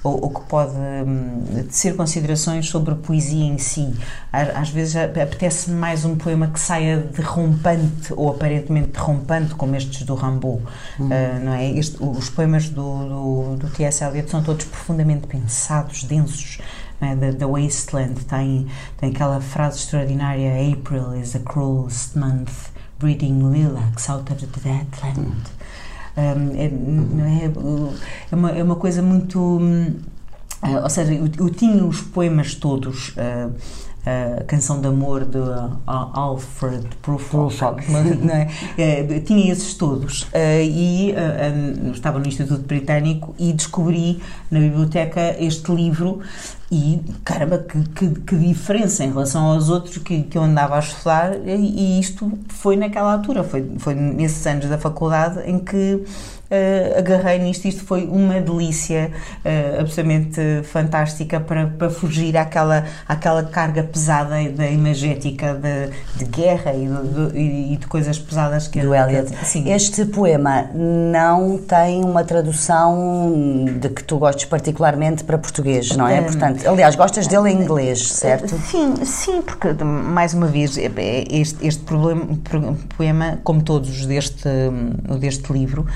ou, que pode um, ser considerações sobre a poesia em si. Às, vezes apetece-me mais um poema que saia derrompante ou aparentemente derrompante, como estes do Rambaud, uhum. uh, não é? Este, os poemas do, do, do T.S. Eliot são todos profundamente pensados, densos, é? The, the Wasteland tem, tem aquela frase extraordinária: April is the cruelest month, breeding lilacs out of the deadland. Um, é, não é, é, uma, é uma coisa muito. Uh, ou seja, eu, eu, tinha os poemas todos. A canção de amor de Alfred Prufrock, é? é? tinha esses todos e estava no Instituto Britânico e descobri na biblioteca este livro e caramba, que, que, que, diferença em relação aos outros que, que eu andava a estudar e, isto foi naquela altura, foi, foi nesses anos da faculdade em que uh, agarrei nisto. Isto foi uma delícia uh, absolutamente fantástica para, para fugir àquela, àquela carga pesada da imagética de, de guerra e de, de, e de, coisas pesadas que do Eliot. Sim. Este poema não tem uma tradução de que tu gostes particularmente para português, não é? Um, Portanto, aliás, gostas dele em inglês, certo? Sim, sim, porque mais uma vez este, este problema, poema, como todos deste, deste livro,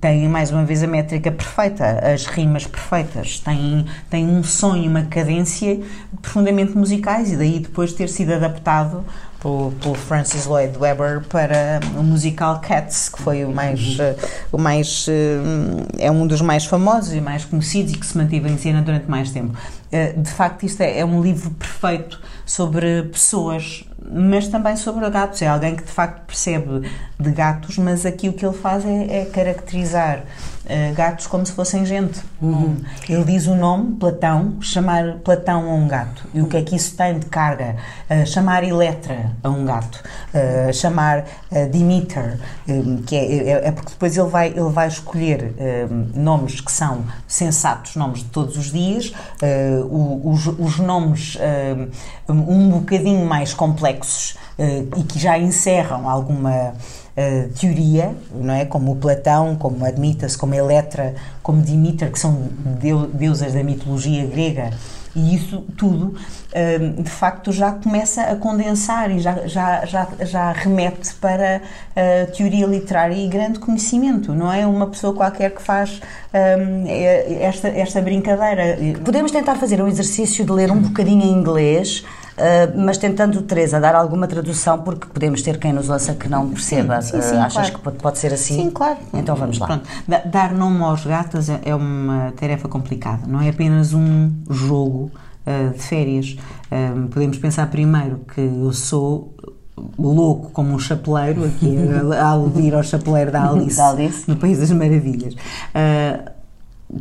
tem mais uma vez a métrica perfeita, as rimas perfeitas, tem, tem um som e uma cadência profundamente musicais e daí depois ter sido adaptado pelo, pelo Francis Lloyd Webber para o musical Cats, que foi o mais, uh, o mais uh, é um dos mais famosos e mais conhecidos e que se manteve em cena durante mais tempo. Uh, de facto, isto é, é um livro perfeito sobre pessoas mas também sobre gatos. É alguém que de facto percebe de gatos, mas aqui o que ele faz é, é caracterizar uh, gatos como se fossem gente. Uhum. Ele diz o nome, Platão, chamar Platão a um gato. E o que é que isso tem de carga? Uh, chamar Eletra a um gato. Uh, chamar Demeter, que é, é, é, porque depois ele vai, ele vai escolher nomes que são sensatos, nomes de todos os dias, os, os, nomes um bocadinho mais complexos e que já encerram alguma uh, teoria, não é? Como o Platão, como Admitas, como Eletra, como Dimiter, que são deusas da mitologia grega. E isso tudo, eh, de facto, já começa a condensar e já, já, já, já remete para a teoria literária e grande conhecimento. Não é uma pessoa qualquer que faz eh, esta, esta brincadeira. Podemos tentar fazer um exercício de ler um bocadinho em inglês Uh, mas tentando, Teresa, dar alguma tradução, porque podemos ter quem nos ouça que não perceba. Sim, sim, sim, uh, achas claro. que pode, pode, ser assim? Sim, claro. Então vamos lá. Pronto. Dar nome aos gatos é, é uma tarefa complicada, não é apenas um jogo uh, de férias. podemos pensar primeiro que eu sou louco como um chapeleiro, aqui a aludir ao chapeleiro da Alice, da Alice. no País das Maravilhas. Uh,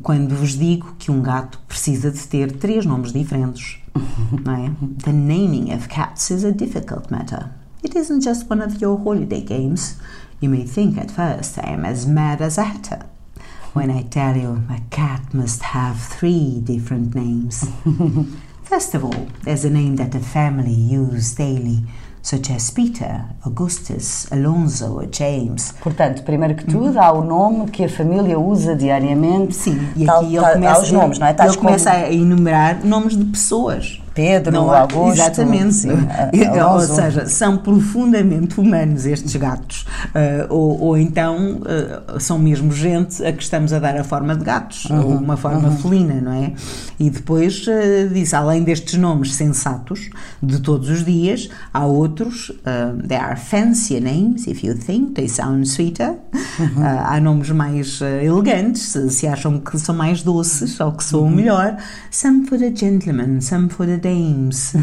quando vos digo que um gato precisa de ter três nomes diferentes. The naming of cats is a difficult matter. It isn't just one of your holiday games. You may think at first I am as mad as a hatter. When I tell you a cat must have three different names. First of all, there's a name that the family use daily such as Peter, Augustus, Alonso or James. Portanto, primeiro que tudo, há o nome que a família usa diariamente. Sim, e aqui ele, começa, os nomes, não é? ele começa a enumerar nomes de pessoas. Pedro, não, Augusto. Exatamente. Sim, ou seja, são profundamente humanos estes gatos. Uh, ou, ou, então uh, são mesmo gente a que estamos a dar a forma de gatos, uhum, uma forma uhum. felina, não é? E depois uh, diz, além destes nomes sensatos de todos os dias, há outros, uh, there are fancier names, if you think they sound sweeter. Uhum. há nomes mais elegantes, se, se, acham que são mais doces ou que soam uhum. melhor. Some for the gentleman, some for the dames,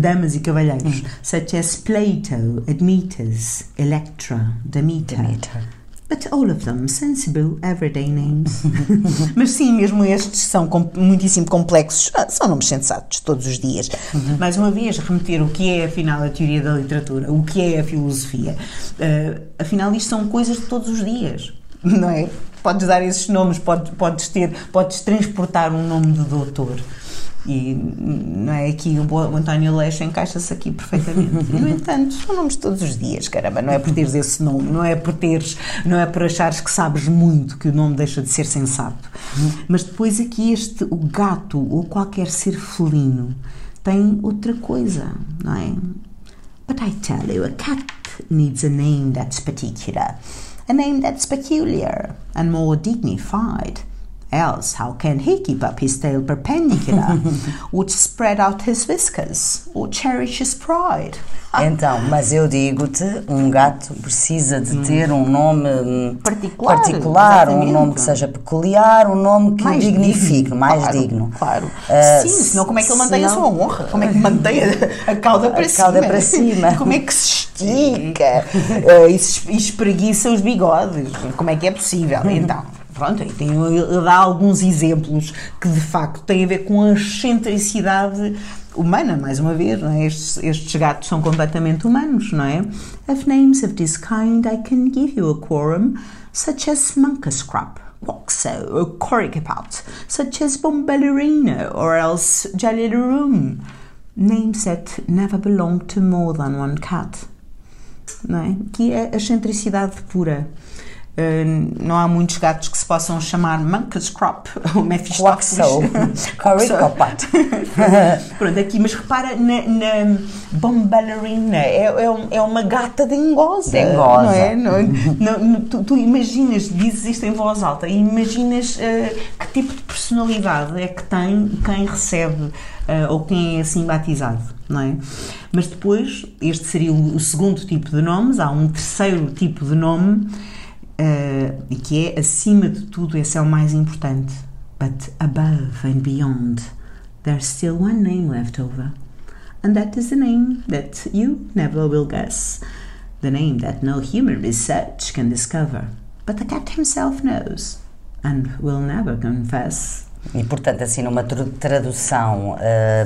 damas e cavalheiros, such as Plato, Admetus, Electra, Demeter. Demeter. But all of them sensible everyday names. Mas sim, mesmo estes são muitíssimo complexos. Ah, são nomes sensatos todos os dias. Uhum. Mais uma vez, remeter o que é afinal a teoria da literatura, o que é a filosofia. Uh, afinal, isto são coisas de todos os dias, não é? Podes dar esses nomes, podes, podes ter, podes transportar um nome de doutor. E não é aqui o, António Leixo encaixa-se aqui perfeitamente. no entanto, são nomes todos os dias, caramba, não é por teres esse nome, não é por teres, não é por achares que sabes muito que o nome deixa de ser sensato. Mas depois aqui este o gato ou qualquer ser felino tem outra coisa, não é? But I tell you, a cat needs a name that's particular, a name that's peculiar and more dignified. Else, how can he keep up his tail perpendicular? Would spread out his whiskers, or cherish his pride? Então, mas eu digo-te, um gato precisa de ter um nome hum, Particular, particular, um nome que seja peculiar, um nome que o Mais dignifique, digno, mais claro, digno. Claro. Ah, Sim, senão como é que ele mantém a senão- sua honra? Como é que mantém a, a cauda para cima? cauda para cima. Como é que se estica ah, e, se, e espreguiça os bigodes? Como é que é possível? Então, pronto, aí tem, ele dá alguns exemplos que de facto têm a ver com a excentricidade humana, mais uma vez, não é? estes, estes gatos são completamente humanos, não é? Of names of this kind I can give you a quorum, such as Monkascrap, Quoxo, or Coricapout, such as Bomballerina, or else Jalilaroom. Names that never belonged to more than one cat. Não é? Que é a excentricidade pura. Uh, não há muitos gatos que se possam chamar Monkascrap ou Mephistopheles. Coricopat. Pronto, aqui, mas repara na, na Bomballerina, é, é, é uma gata dengosa. Dengosa. Não é? Não- não- não- tu, tu imaginas, dizes isto em voz alta, e imaginas eh, que tipo de personalidade é que tem quem recebe eh, ou quem é assim batizado, não é? Mas depois, este seria o, o segundo tipo de nomes, há um terceiro tipo de nome, eh, e que é acima de tudo, esse é o mais importante. But above and beyond, there's still one name left over. And that is the name that you never will guess. The name that no human research can discover. But the cat himself knows and will never confess. E, portanto, assim, numa tradução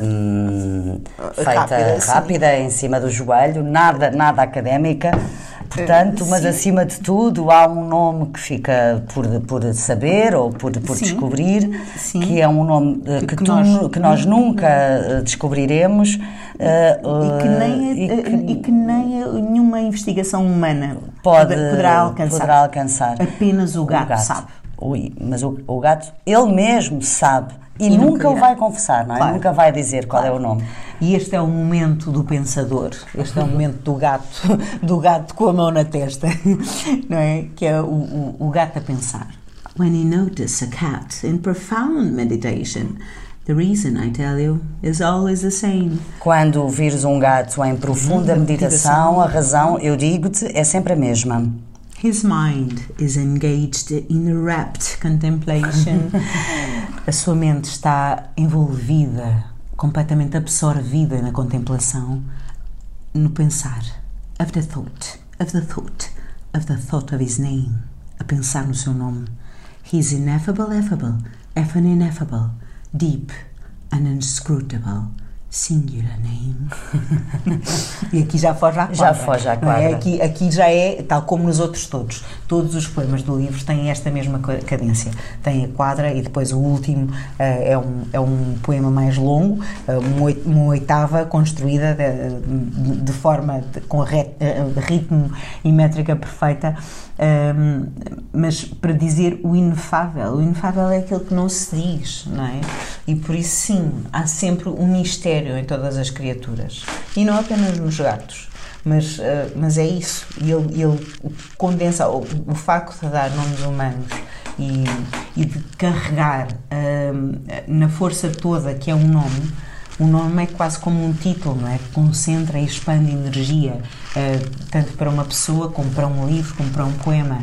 hum, feita Rápida, rápida, em cima do joelho, nada, nada académica, portanto, mas sim. acima de tudo há um nome que fica por, por saber ou por, por Sim. descobrir, Sim. que é um nome eh, que, Que tu, nós- que nós nunca eh, descobriremos. eh, E que nem, eh, e que, e que nem nenhuma investigação humana pode, poderá alcançar. poderá alcançar. Apenas o gato, sabe. Mas o, o gato, ele mesmo sabe e, E nunca, nunca o vai confessar, não é? Claro. Nunca vai dizer qual é o nome. E este é o momento do pensador, este é o momento do gato, do gato com a mão na testa, não é? Que é o, o, o gato a pensar. When you notice a cat in profound meditation, the reason I tell you is always the same. Quando vires um gato em profunda meditação. a razão, eu digo-te, é sempre a mesma. His mind is engaged in rapt contemplation. A sua mente está envolvida, completamente absorvida na contemplação, no pensar of the thought, of the thought, of the thought of his name, a pensar no seu nome. His ineffable, effable, effing ineffable, deep and inscrutable, singular name. e aqui já foge à quadra. Já foge à é? quadra. Aqui, aqui já é, tal como nos outros todos, todos os poemas do livro têm esta mesma cadência. Tem a quadra e depois o último eh, é, um, é um poema mais longo, eh, uma oi- uma oitava construída de, de forma, de- com eh, ritmo e métrica perfeita, ehm, mas para dizer o inefável. O inefável é aquilo que não se diz, não é? E por isso, sim, há sempre um mistério em todas as criaturas. E não apenas nos gatos. Mas, eh, mas é isso. Ele, ele condensa o, o facto de dar nomes humanos e, e de carregar ahm, na força toda que é um nome. O nome é quase como um título, não é? Concentra e expande energia, eh, tanto para uma pessoa, como para um livro, como para um poema.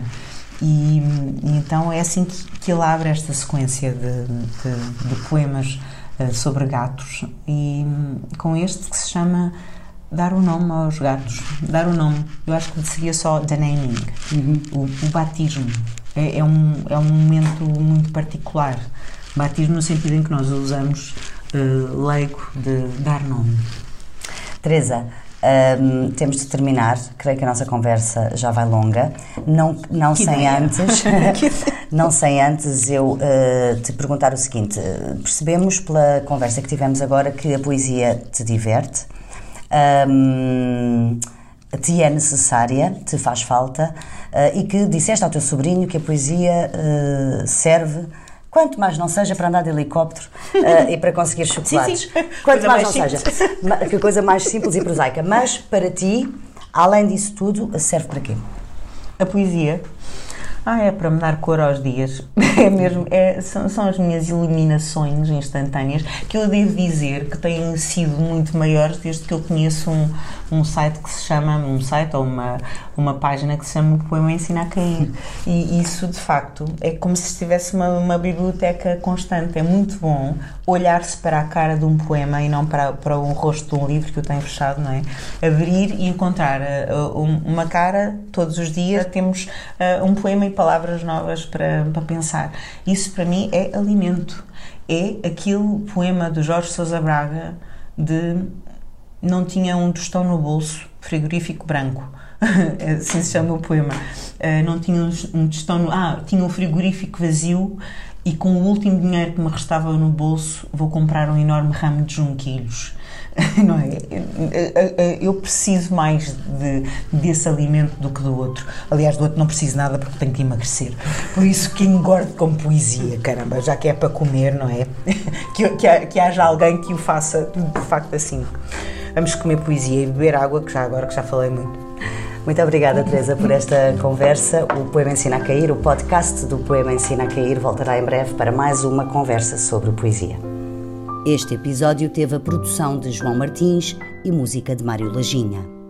E, e então é assim que, que ele abre esta sequência de, de- de poemas eh, sobre gatos, e hum, com este que se chama Dar o Nome aos Gatos. Dar o nome. Eu acho que seria só the naming, o, o batismo. É, é um, é um momento muito particular. Batismo no sentido em que nós usamos eh, leigo de dar nome. Teresa, hum, temos de terminar. Creio que a nossa conversa já vai longa. Não, não Que sem ideia. antes, não sem antes eu uh, te perguntar o seguinte: uh, percebemos pela conversa que tivemos agora que a poesia te diverte, hum, te é necessária, te faz falta uh, e que disseste ao teu sobrinho que a poesia uh, serve. Quanto mais não seja para andar de helicóptero uh, e para conseguir chocolates. sim. Quanto Coisa mais, mais não seja. Que coisa mais simples e prosaica. Mas para ti, além disso tudo, serve para quê? A poesia. Ah, é para me dar cor aos dias. é mesmo, é, são, são as minhas iluminações instantâneas que eu devo dizer que têm sido muito maiores desde que eu conheço um, um site que se chama, um site ou uma, uma página que se chama O Poema Ensina a Cair. E isso, de facto, é como se estivesse uma, uma biblioteca constante. É muito bom olhar-se para a cara de um poema e não para, para o rosto de um livro que eu tenho fechado, não é? Abrir e encontrar uh, uma cara todos os dias. Temos uh, um poema e palavras novas para, para pensar. Isso, para mim, é alimento. É aquele poema do Jorge Sousa Braga de não tinha um tostão no bolso, frigorífico branco. assim se chama o poema. Uh, não tinha um tostão no. Ah, tinha um frigorífico vazio e com o último dinheiro que me restava no bolso vou comprar um enorme ramo de junquilhos. Não é? Eu preciso mais de, desse alimento do que do outro. Aliás, do outro não preciso nada porque tenho que emagrecer. Por isso que engordo com poesia, caramba, já que é para comer, não é? Que, que, que haja alguém que o faça de facto assim. Vamos comer poesia e beber água, que já agora que já falei muito. Muito obrigada, Teresa, por esta conversa. O Poema Ensina a Cair, o podcast do Poema Ensina a Cair, voltará em breve para mais uma conversa sobre poesia. Este episódio teve a produção de João Martins e música de Mário Lajinha.